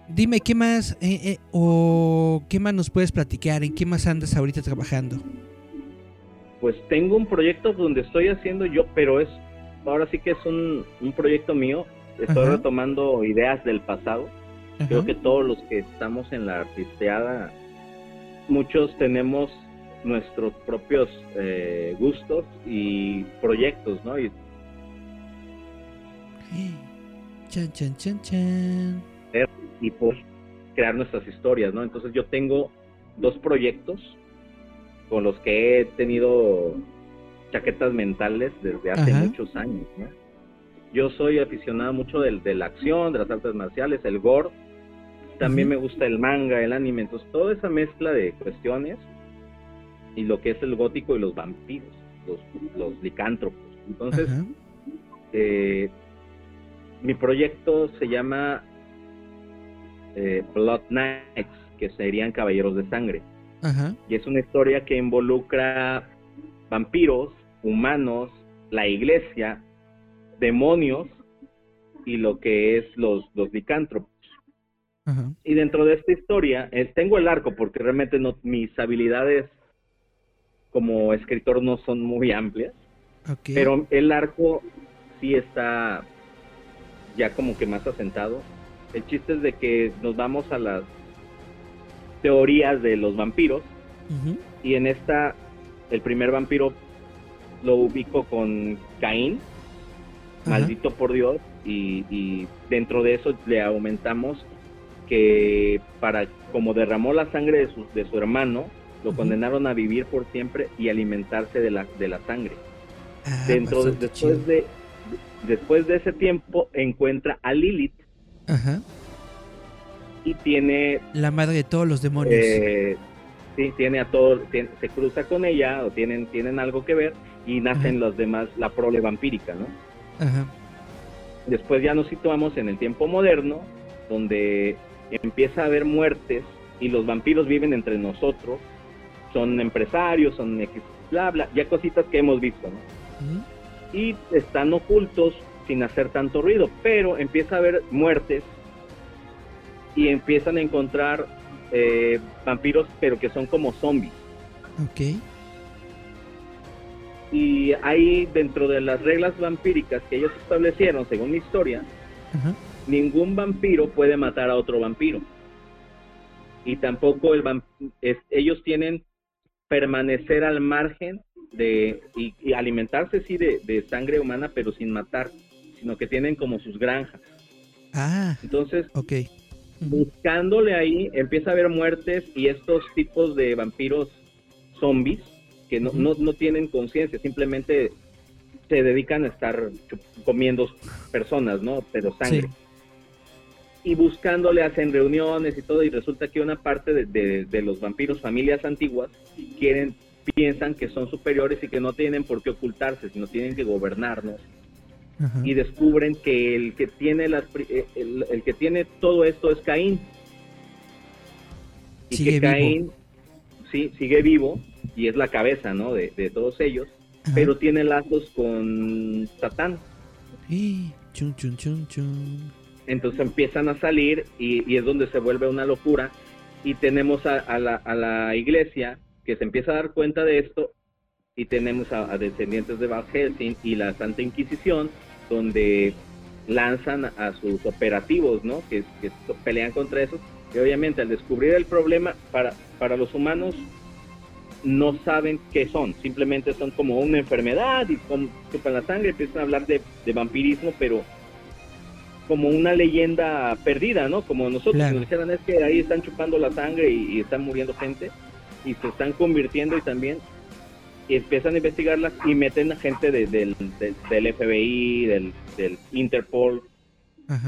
Dime, ¿qué más eh, eh, o qué más nos puedes platicar? ¿En qué más andas ahorita trabajando? Pues tengo un proyecto donde estoy haciendo yo, pero es ahora sí que es un, un proyecto mío. Estoy Ajá. retomando ideas del pasado. Creo que todos los que estamos en la artisteada, muchos tenemos nuestros propios eh, gustos y proyectos, ¿no? Y Chan, chan, chan, chan. y por crear nuestras historias, ¿no? Entonces yo tengo dos proyectos con los que he tenido chaquetas mentales desde hace Ajá. muchos años, ¿no? Yo soy aficionado mucho del, de la acción, de las artes marciales, el gore. También me gusta el manga, el anime, entonces toda esa mezcla de cuestiones y lo que es el gótico y los vampiros, los, los licántropos. Entonces, eh, mi proyecto se llama eh, Blood Knights, que serían Caballeros de Sangre. Ajá. Y es una historia que involucra vampiros, humanos, la iglesia, demonios y lo que es los, los licántropos. Ajá. Y dentro de esta historia, eh, tengo el arco porque realmente no, mis habilidades como escritor no son muy amplias. Pero el arco sí está ya como que más asentado. El chiste es de que nos vamos a las teorías de los vampiros y en esta el primer vampiro lo ubico con Caín, maldito por Dios, y, y dentro de eso le aumentamos que para como derramó la sangre de su, de su hermano, lo condenaron a vivir por siempre y alimentarse de la, de la sangre Ah, dentro de, después chido. de después de ese tiempo encuentra a Lilith Ajá. y tiene La madre de todos los demonios. eh, sí, tiene a todos se cruza con ella o tienen tienen algo que ver y nacen Ajá. los demás la prole vampírica no Ajá. después ya nos situamos en el tiempo moderno donde empieza a haber muertes y los vampiros viven entre nosotros son empresarios son bla bla ya cositas que hemos visto no y están ocultos sin hacer tanto ruido, pero empieza a haber muertes y empiezan a encontrar eh, vampiros, pero que son como zombies. Ok. Y ahí dentro de las reglas vampíricas que ellos establecieron, según mi historia, ningún vampiro puede matar a otro vampiro. Y tampoco el es- ellos tienen permanecer al margen de y, y alimentarse sí de, de sangre humana, pero sin matar, sino que tienen como sus granjas. Ah, Entonces, ok. Ujú. buscándole ahí, empieza a haber muertes y estos tipos de vampiros zombies que no, no, no tienen conciencia, simplemente se dedican a estar comiendo personas, ¿no? Pero sangre. Sí. Y buscándole hacen reuniones y todo, y resulta que una parte de, de- de los vampiros, familias antiguas, quieren, piensan que son superiores y que no tienen por qué ocultarse, sino tienen que gobernarnos Ajá. y descubren que el que tiene las eh, el, el que tiene todo esto es Caín y Sigue que vivo. Caín sí, sigue vivo y es la cabeza, ¿no? De, de todos ellos, Ajá. pero tiene lazos con Satán. Y chun, chun, chun, chun. Entonces empiezan a salir y, y es donde se vuelve una locura. Y tenemos a, a la, a la iglesia que se empieza a dar cuenta de esto y tenemos a, a descendientes de Van Helsing y la Santa Inquisición donde lanzan a sus operativos, ¿no? Que, que pelean contra eso. Y obviamente al descubrir el problema, para, para los humanos no saben qué son, simplemente son como una enfermedad y con, chupan la sangre, empiezan a hablar de, de vampirismo, pero como una leyenda perdida, ¿no? Como nosotros Claro. nos dijeran es que ahí están chupando la sangre y, y están muriendo gente y se están convirtiendo y también y empiezan a investigarlas y meten a gente de- del, del, del FBI, del, del Interpol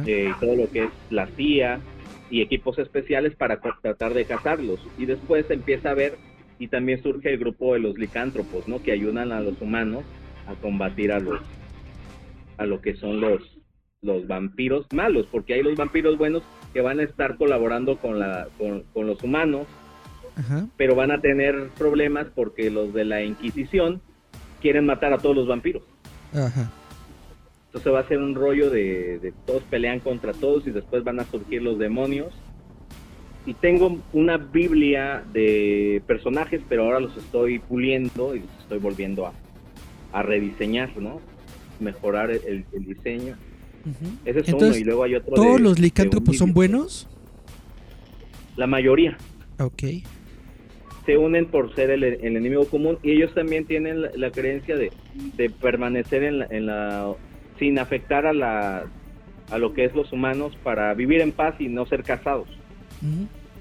eh, todo lo que es la CIA y equipos especiales para tratar de cazarlos. Y después empieza a ver y también surge el grupo de los licántropos, ¿no? Que ayudan a los humanos a combatir a los a lo que son los los vampiros malos, porque hay los vampiros buenos que van a estar colaborando con la con, con los humanos, Ajá. pero van a tener problemas porque los de la Inquisición quieren matar a todos los vampiros. Ajá. Entonces va a ser un rollo de, de todos pelean contra todos y después van a surgir los demonios. Y tengo una biblia de personajes, pero ahora los estoy puliendo y los estoy volviendo a, a rediseñar, ¿no? Mejorar el, el diseño. Ese es Entonces, uno y luego hay otro. ¿todos de- los licántropos son buenos? La mayoría Ok. se unen por ser el, el enemigo común y ellos también tienen la, la creencia de, de permanecer en la, en la- sin afectar a la a lo que es los humanos para vivir en paz y no ser casados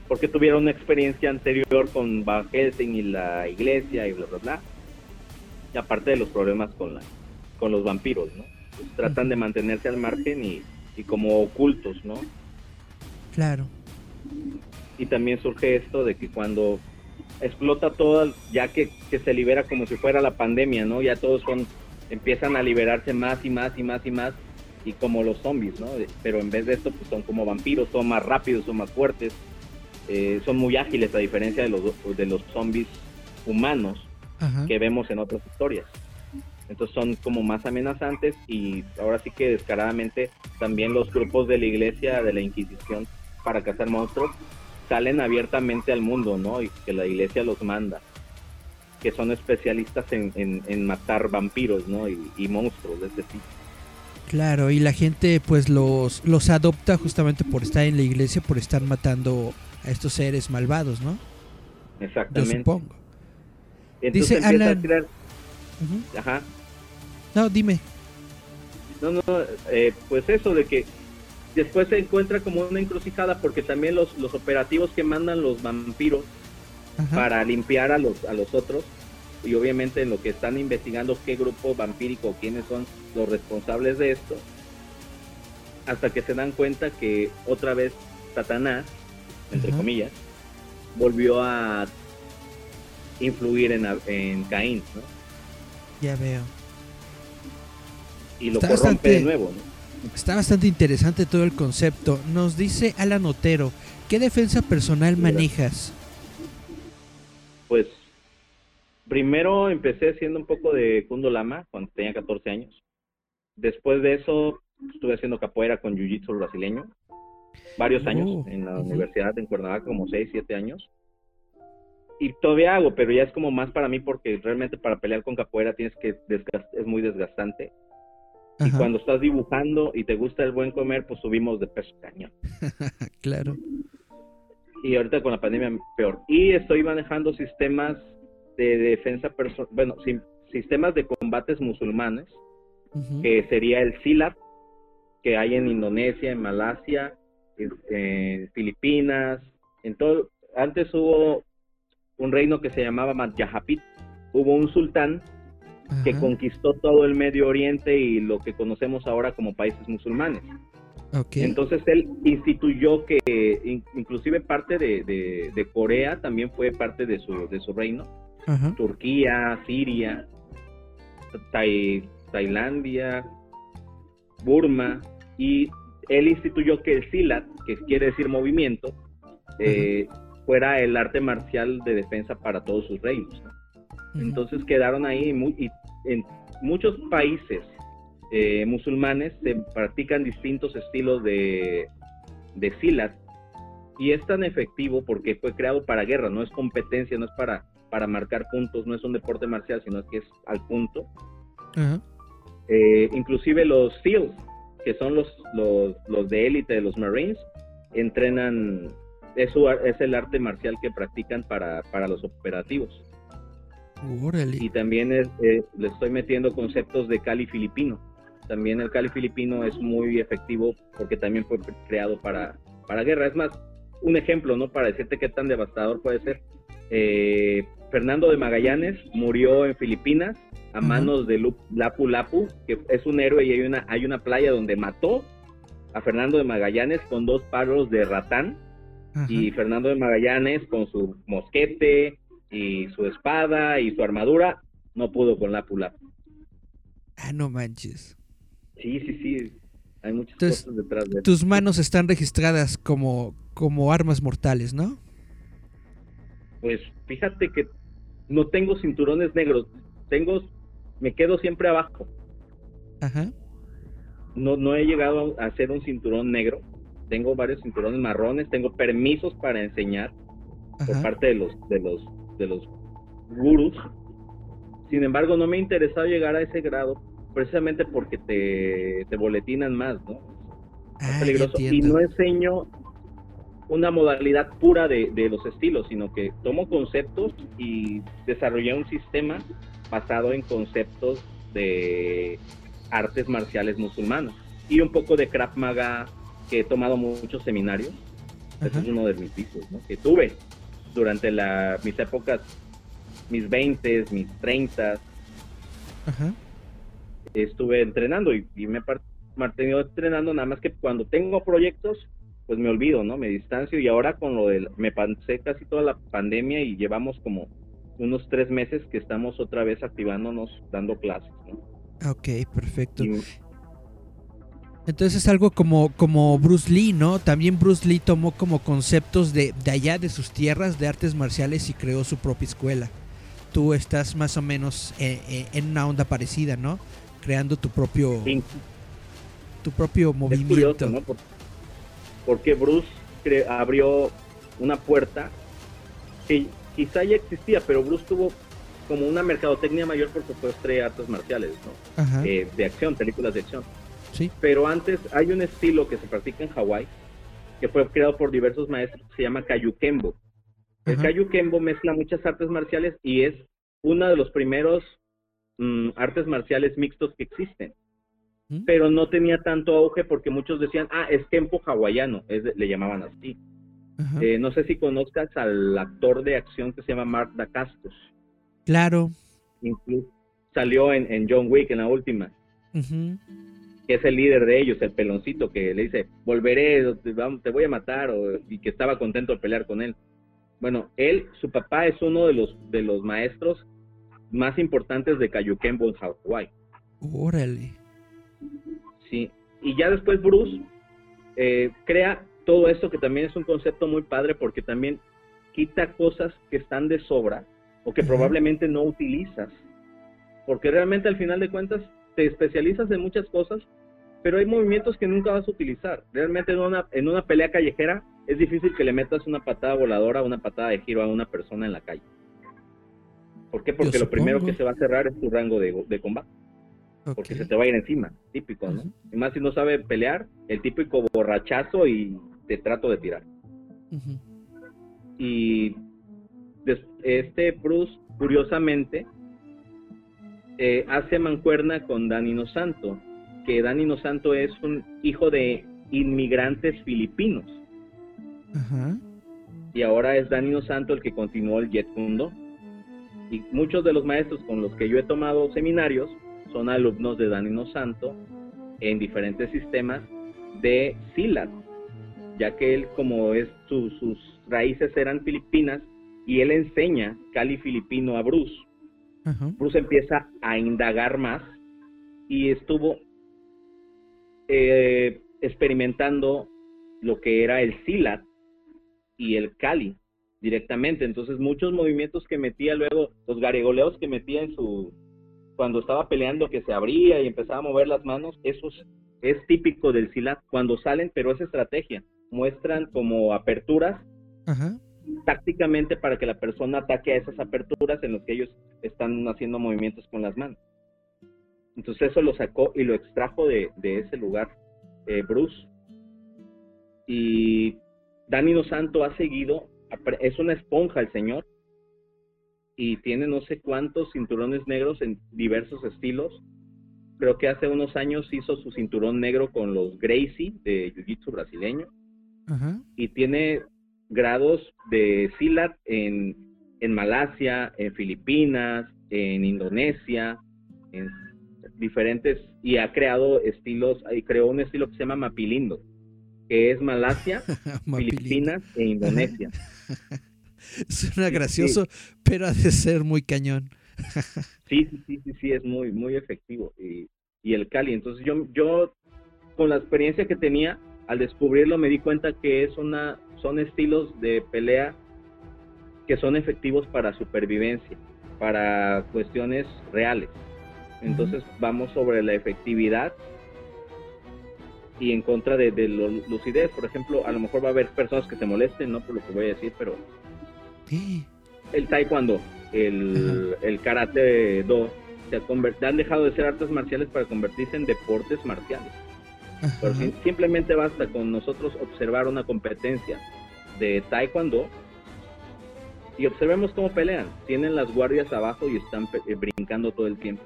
porque tuvieron una experiencia anterior con Van Helsing y la iglesia y bla bla bla y aparte de los problemas con la con los vampiros no tratan de mantenerse al margen y, y como ocultos no Claro. y también surge esto de que cuando explota todo, ya que, que se libera como si fuera la pandemia, ¿no? Ya todos son, empiezan a liberarse más y más y más y más, y como los zombies, ¿no? Pero en vez de esto, pues son como vampiros, son más rápidos, son más fuertes, eh, son muy ágiles a diferencia de los, de los zombies humanos Ajá. que vemos en otras historias. Entonces son como más amenazantes y ahora sí que descaradamente también los grupos de la iglesia, de la Inquisición para cazar monstruos, salen abiertamente al mundo, ¿no? Y que la iglesia los manda, que son especialistas en, en- en matar vampiros, ¿no? Y, y monstruos de este tipo. Claro, y la gente pues los, los adopta justamente por estar en la iglesia, por estar matando a estos seres malvados, ¿no? Yo Exactamente. supongo. Entonces Dice Alan- a ajá, No, dime. No, no, eh, pues eso de que después se encuentra como una encrucijada porque también los, los operativos que mandan los vampiros Ajá. para limpiar a los, a los otros y obviamente en lo que están investigando qué grupo vampírico, quiénes son los responsables de esto, hasta que se dan cuenta que otra vez Satanás, entre Ajá. comillas, volvió a influir en, en Caín, ¿no? Ya veo. Y lo Está corrompe bastante- de nuevo, ¿no? Está bastante interesante todo el concepto. Nos dice Alan Otero, ¿qué defensa personal manejas? Pues primero empecé haciendo un poco de Kundo Lama cuando tenía 14 años. Después de eso estuve haciendo capoeira con Jiu-Jitsu brasileño. Varios Oh, años en la universidad en Cuernavaca, como 6, 7 años. Y todavía hago, pero ya es como más para mí porque realmente para pelear con capoeira tienes que desgas- es muy desgastante. Y cuando estás dibujando y te gusta el buen comer, pues subimos de peso cañón. [laughs] claro. y ahorita con la pandemia peor. Y estoy manejando sistemas de defensa personal, bueno, sistemas de combates musulmanes, que sería el SILAT, que hay en Indonesia, en Malasia, en, en Filipinas, en todo. Antes hubo un reino que se llamaba Madjahapit, hubo un sultán que conquistó todo el Medio Oriente y lo que conocemos ahora como países musulmanes. Entonces él instituyó que in- inclusive parte de, de- de Corea también fue parte de su, de su reino. Ajá, Turquía, Siria, Tai- Tailandia, Burma. Y él instituyó que el SILAT, que quiere decir movimiento, eh, fuera el arte marcial de defensa para todos sus reinos. Entonces quedaron ahí y en muchos países eh, musulmanes se practican distintos estilos de, de silat y es tan efectivo porque fue creado para guerra, no es competencia, no es para, para marcar puntos, no es un deporte marcial, sino que es al punto. Eh, inclusive los SEALs, que son los, los, los de élite de los Marines, entrenan, es, es el arte marcial que practican para, para los operativos. Y también es, eh, le estoy metiendo conceptos de Cali filipino. También el Cali filipino es muy efectivo porque también fue creado para, para guerra. Es más, un ejemplo, ¿no? Para decirte qué tan devastador puede ser. Eh, Fernando de Magallanes murió en Filipinas a manos de Lapu Lapu, que es un héroe y hay una, hay una playa donde mató a Fernando de Magallanes con dos palos de ratán. Y Fernando de Magallanes con su mosquete y su espada y su armadura no pudo con Lapu Lapu. Ah, no manches. Sí, sí, sí. Hay muchas cosas detrás de Tus manos están registradas como, como armas mortales, ¿no? Pues fíjate que no tengo cinturones negros. Tengo, me quedo siempre abajo. Ajá. No, no he llegado a hacer un cinturón negro. Tengo varios cinturones marrones. Tengo permisos para enseñar por parte de los, de los, de los gurús. Sin embargo, no me ha interesado llegar a ese grado precisamente porque te, te boletinan más, ¿no? Ah, peligroso. Y no enseño una modalidad pura de, de, los estilos, sino que tomo conceptos y desarrollé un sistema basado en conceptos de artes marciales musulmanas y un poco de Krav Maga que he tomado muchos seminarios. Ese es uno de mis pisos, ¿no? Que tuve durante la, mis épocas, mis 20, mis 30. Ajá estuve entrenando y, me he mantenido entrenando, nada más que cuando tengo proyectos, pues me olvido, ¿no? Me distancio y ahora con lo del, me pasé casi toda la pandemia y llevamos como unos tres meses que estamos otra vez activándonos, dando clases, ¿no? Ok, perfecto. Entonces es algo como, como Bruce Lee, ¿no? También Bruce Lee tomó como conceptos de, de allá, de sus tierras, de artes marciales y creó su propia escuela. Tú estás más o menos eh, eh, en una onda parecida, ¿no? creando tu propio tu propio movimiento. Porque Bruce abrió una puerta que quizá ya existía, pero Bruce tuvo como una mercadotecnia mayor porque fue de artes marciales, ¿no? Eh, de acción, películas de acción. Sí. Pero antes hay un estilo que se practica en Hawái que fue creado por diversos maestros que se llama Kayukembo. El Kayukembo mezcla muchas artes marciales y es uno de los primeros Mm, artes marciales mixtos que existen. ¿Mm? Pero no tenía tanto auge porque muchos decían, ah, es kempo hawaiano, le llamaban así. Eh, no sé si conozcas al actor de acción que se llama Mark Dacascos. Claro. Incluso salió en, John Wick en la última. Que es el líder de ellos, el peloncito que le dice, volveré, te voy a matar, y que estaba contento de pelear con él. Bueno, él, su papá es uno de los, de los maestros más importantes de Kayukembo en Hawái. Órale. Sí, y ya después Bruce eh, crea todo esto que también es un concepto muy padre porque también quita cosas que están de sobra o que probablemente no utilizas. Porque realmente al final de cuentas te especializas en muchas cosas, pero hay movimientos que nunca vas a utilizar. Realmente en una, en una pelea callejera es difícil que le metas una patada voladora o una patada de giro a una persona en la calle. ¿Por qué? Porque lo primero que se va a cerrar es tu rango de, combate. Porque se te va a ir encima, típico, ¿no? Y más si no sabe pelear, el típico borrachazo y te trato de tirar. Y este Bruce, curiosamente, eh, hace mancuerna con Danino Santo, que Danino Santo es un hijo de inmigrantes filipinos. Y ahora es Danino Santo el que continuó el Jet Mundo y muchos de los maestros con los que yo he tomado seminarios son alumnos de Danino Santo en diferentes sistemas de SILAT, ya que él como es sus raíces eran filipinas y él enseña Cali filipino a Bruce. Bruce empieza a indagar más y estuvo eh, experimentando lo que era el SILAT y el Cali directamente. Entonces muchos movimientos que metía luego, los garigoleos que metía en su, cuando estaba peleando que se abría y empezaba a mover las manos, eso es, es típico del Silat, cuando salen, pero es estrategia, muestran como aperturas Ajá. Tácticamente para que la persona ataque a esas aperturas en las que ellos están haciendo movimientos con las manos. Entonces eso lo sacó y lo extrajo de, de ese lugar eh, Bruce. Y Danilo Santo ha seguido, es una esponja el señor, y tiene no sé cuántos cinturones negros en diversos estilos. Creo que hace unos años hizo su cinturón negro con los Gracie de Jiu-Jitsu brasileño y tiene grados de SILAT en, en Malasia, en Filipinas, en Indonesia, en diferentes, y ha creado estilos, y creó un estilo que se llama Mapilindo, que es Malasia. [laughs] Filipinas e Indonesia. [laughs] Suena gracioso, pero ha de ser muy cañón. [laughs] Sí, sí, sí, sí, sí, es muy, muy efectivo. Y, y el Cali, entonces yo, yo, con la experiencia que tenía, al descubrirlo me di cuenta que es una, son estilos de pelea que son efectivos para supervivencia, para cuestiones reales. Entonces vamos sobre la efectividad y en contra de, de lo- lucidez. Por ejemplo, a lo mejor va a haber personas que se molesten, no por lo que voy a decir, pero Sí. el taekwondo, el, el karate do, se han dejado de ser artes marciales para convertirse en deportes marciales. Pero Ajá. si- simplemente basta con nosotros observar una competencia de taekwondo y observemos cómo pelean. Tienen las guardias abajo y están eh, brincando todo el tiempo.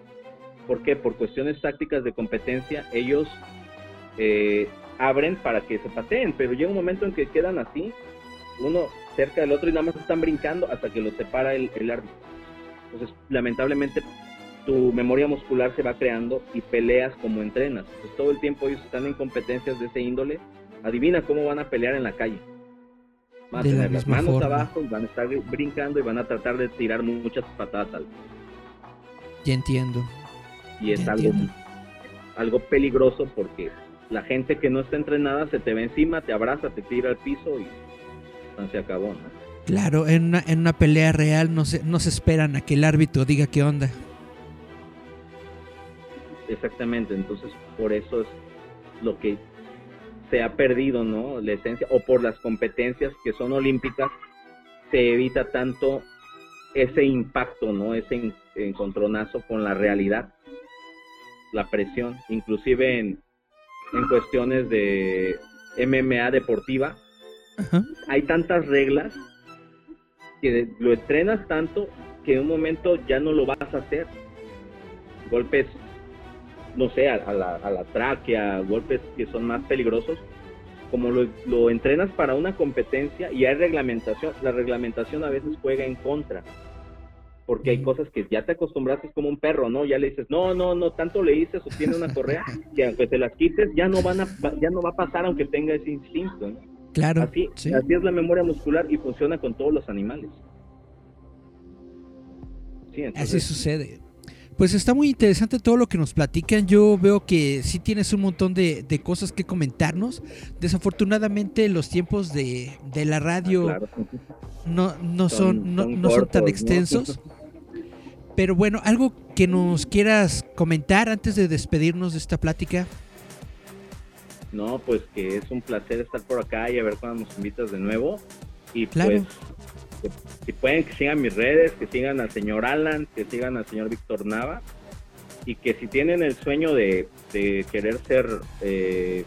¿Por qué? Por cuestiones tácticas de competencia, ellos eh, abren para que se pateen, pero llega un momento en que quedan así, uno cerca del otro y nada más están brincando hasta que los separa el, el árbitro. Entonces, lamentablemente, tu memoria muscular se va creando y peleas como entrenas. Entonces, todo el tiempo ellos están en competencias de ese índole. Adivina cómo van a pelear en la calle. Van a De la tener las manos forma. abajo y van a estar brincando y van a tratar de tirar muchas patadas al Ya entiendo. y es Ya algo, entiendo. algo peligroso porque la gente que no está entrenada se te ve encima, te abraza, te tira al piso y pues, se acabó, ¿no? Claro, en una, en una pelea real no se, no se esperan a que el árbitro diga qué onda. Exactamente, entonces por eso es lo que se ha perdido, ¿no? La esencia, o por las competencias que son olímpicas, se evita tanto ese impacto, ¿no? Ese en- encontronazo con la realidad, la presión, inclusive en, en cuestiones de MMA deportiva, Ajá. hay tantas reglas que lo entrenas tanto que en un momento ya no lo vas a hacer. Golpes, no sé, a, a la, a la tráquea, golpes que son más peligrosos, como lo, lo entrenas para una competencia y hay reglamentación, la reglamentación a veces juega en contra. Porque hay cosas que ya te acostumbraste como un perro, ¿no? Ya le dices, no, no, no, tanto le dices o tiene una correa [laughs] que aunque te las quites ya no van a, ya no va a pasar aunque tenga ese instinto, ¿no? Claro. Así, sí. así es la memoria muscular y funciona con todos los animales. Sí, Así sucede. Pues está muy interesante todo lo que nos platican. Yo veo que sí tienes un montón de, de cosas que comentarnos. Desafortunadamente los tiempos de, de la radio claro. no, no Son- son, no, son no son tan extensos. Pero bueno, algo que nos quieras comentar antes de despedirnos de esta plática. No, pues que es un placer estar por acá y a ver cuándo nos invitas de nuevo. Y Claro. pues, que- si pueden que sigan mis redes, que sigan al señor Alan, que sigan al señor Víctor Nava. Y que si tienen el sueño de, querer ser, eh,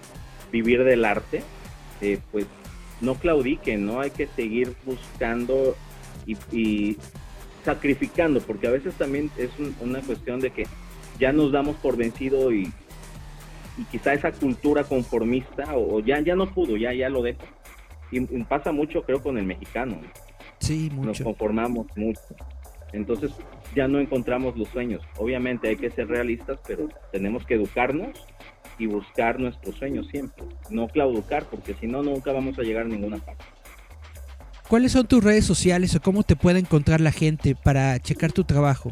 vivir del arte, eh, pues no claudiquen, ¿no? Hay que seguir buscando y, sacrificando, porque a veces también es un- una cuestión de que ya nos damos por vencido y, quizá esa cultura conformista o, o ya ya no pudo, ya ya lo dejo. Y, y pasa mucho creo con el mexicano, ¿no? Sí, nos mucho. conformamos mucho. Entonces ya no encontramos los sueños. Obviamente hay que ser realistas, pero tenemos que educarnos y buscar nuestros sueños siempre. No claudicar, porque si no, nunca vamos a llegar a ninguna parte. ¿Cuáles son tus redes sociales o cómo te puede encontrar la gente para checar tu trabajo?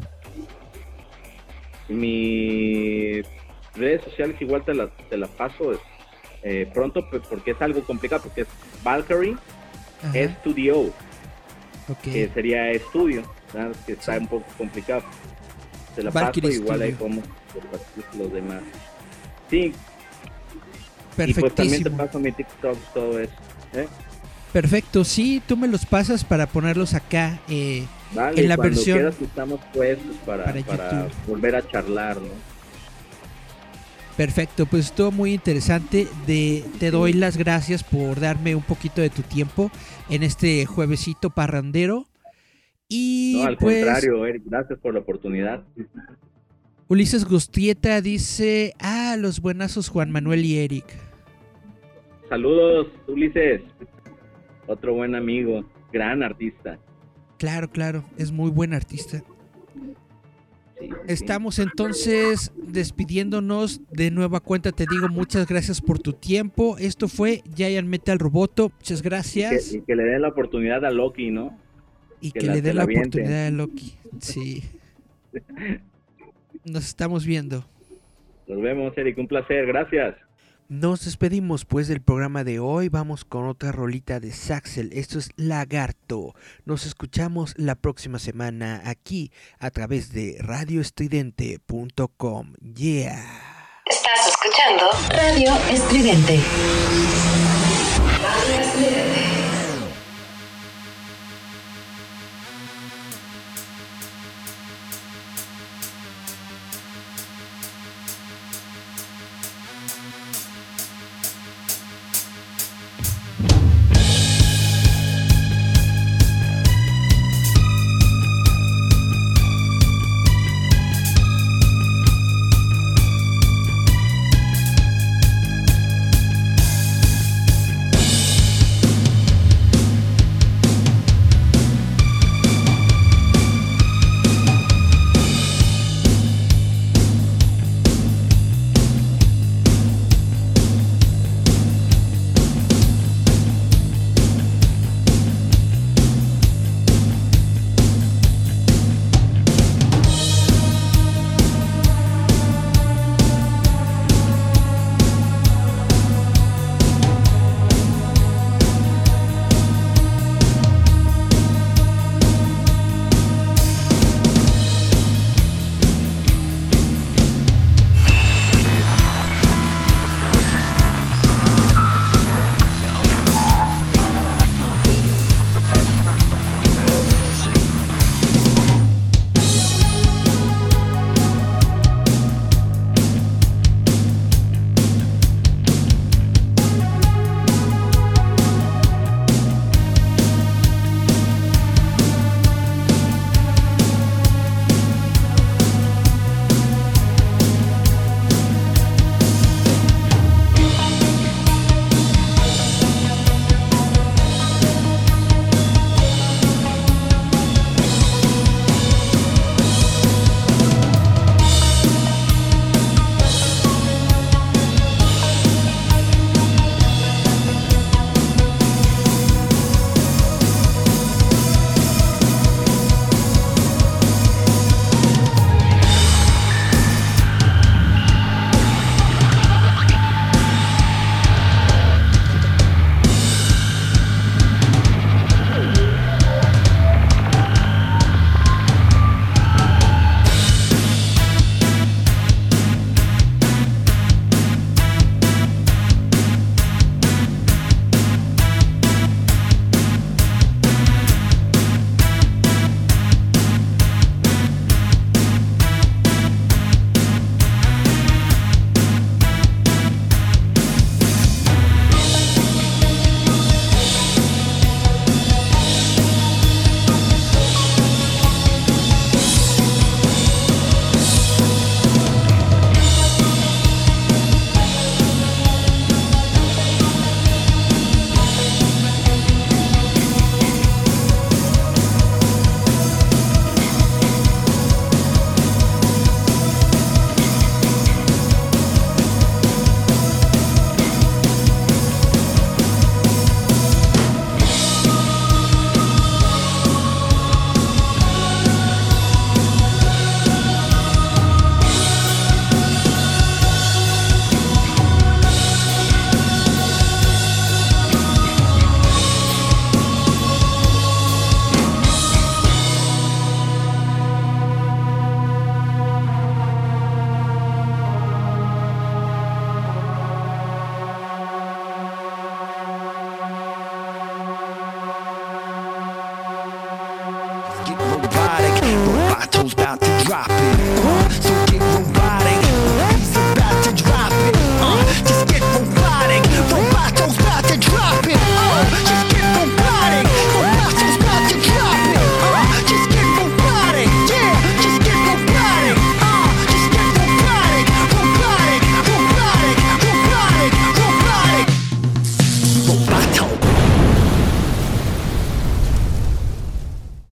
Mi redes sociales igual te las te la paso eh, pronto pues, porque es algo complicado, porque es Valkyrie Ajá. Studio. Ok. que sería estudio, ¿verdad? que está Sí. un poco complicado. Se la Valkyrie paso igual ahí como los demás. Sí, y pues también te Perfectísimo. paso mi TikTok, todo eso. ¿eh? Perfecto, sí, tú me los pasas para ponerlos acá. eh, Vale, En la versión- quieras estamos puestos para, para para, volver a charlar, ¿no? Perfecto, pues estuvo muy interesante. De, te doy las gracias por darme un poquito de tu tiempo en este juevesito parrandero. Y No, al pues contrario, Eric, gracias por la oportunidad. Ulises Gustieta dice, ah, los buenazos Juan Manuel y Eric. Saludos, Ulises, otro buen amigo, gran artista. Claro, claro, es muy buen artista. Estamos entonces despidiéndonos de nueva cuenta. Te digo muchas gracias por tu tiempo. Esto fue Giant Metal Roboto. Muchas Y que, gracias. y que le den la oportunidad a Loki, ¿no? Y que le dé la la oportunidad a Loki. Sí. [laughs] Nos estamos viendo. Nos vemos, Eric, un placer, gracias. Nos despedimos pues del programa de hoy. Vamos con otra rolita de Saxel. Esto es Lagarto. Nos escuchamos la próxima semana aquí a través de radioestridente.com. Yeah. Estás escuchando Radio Estridente. Radio Estridente.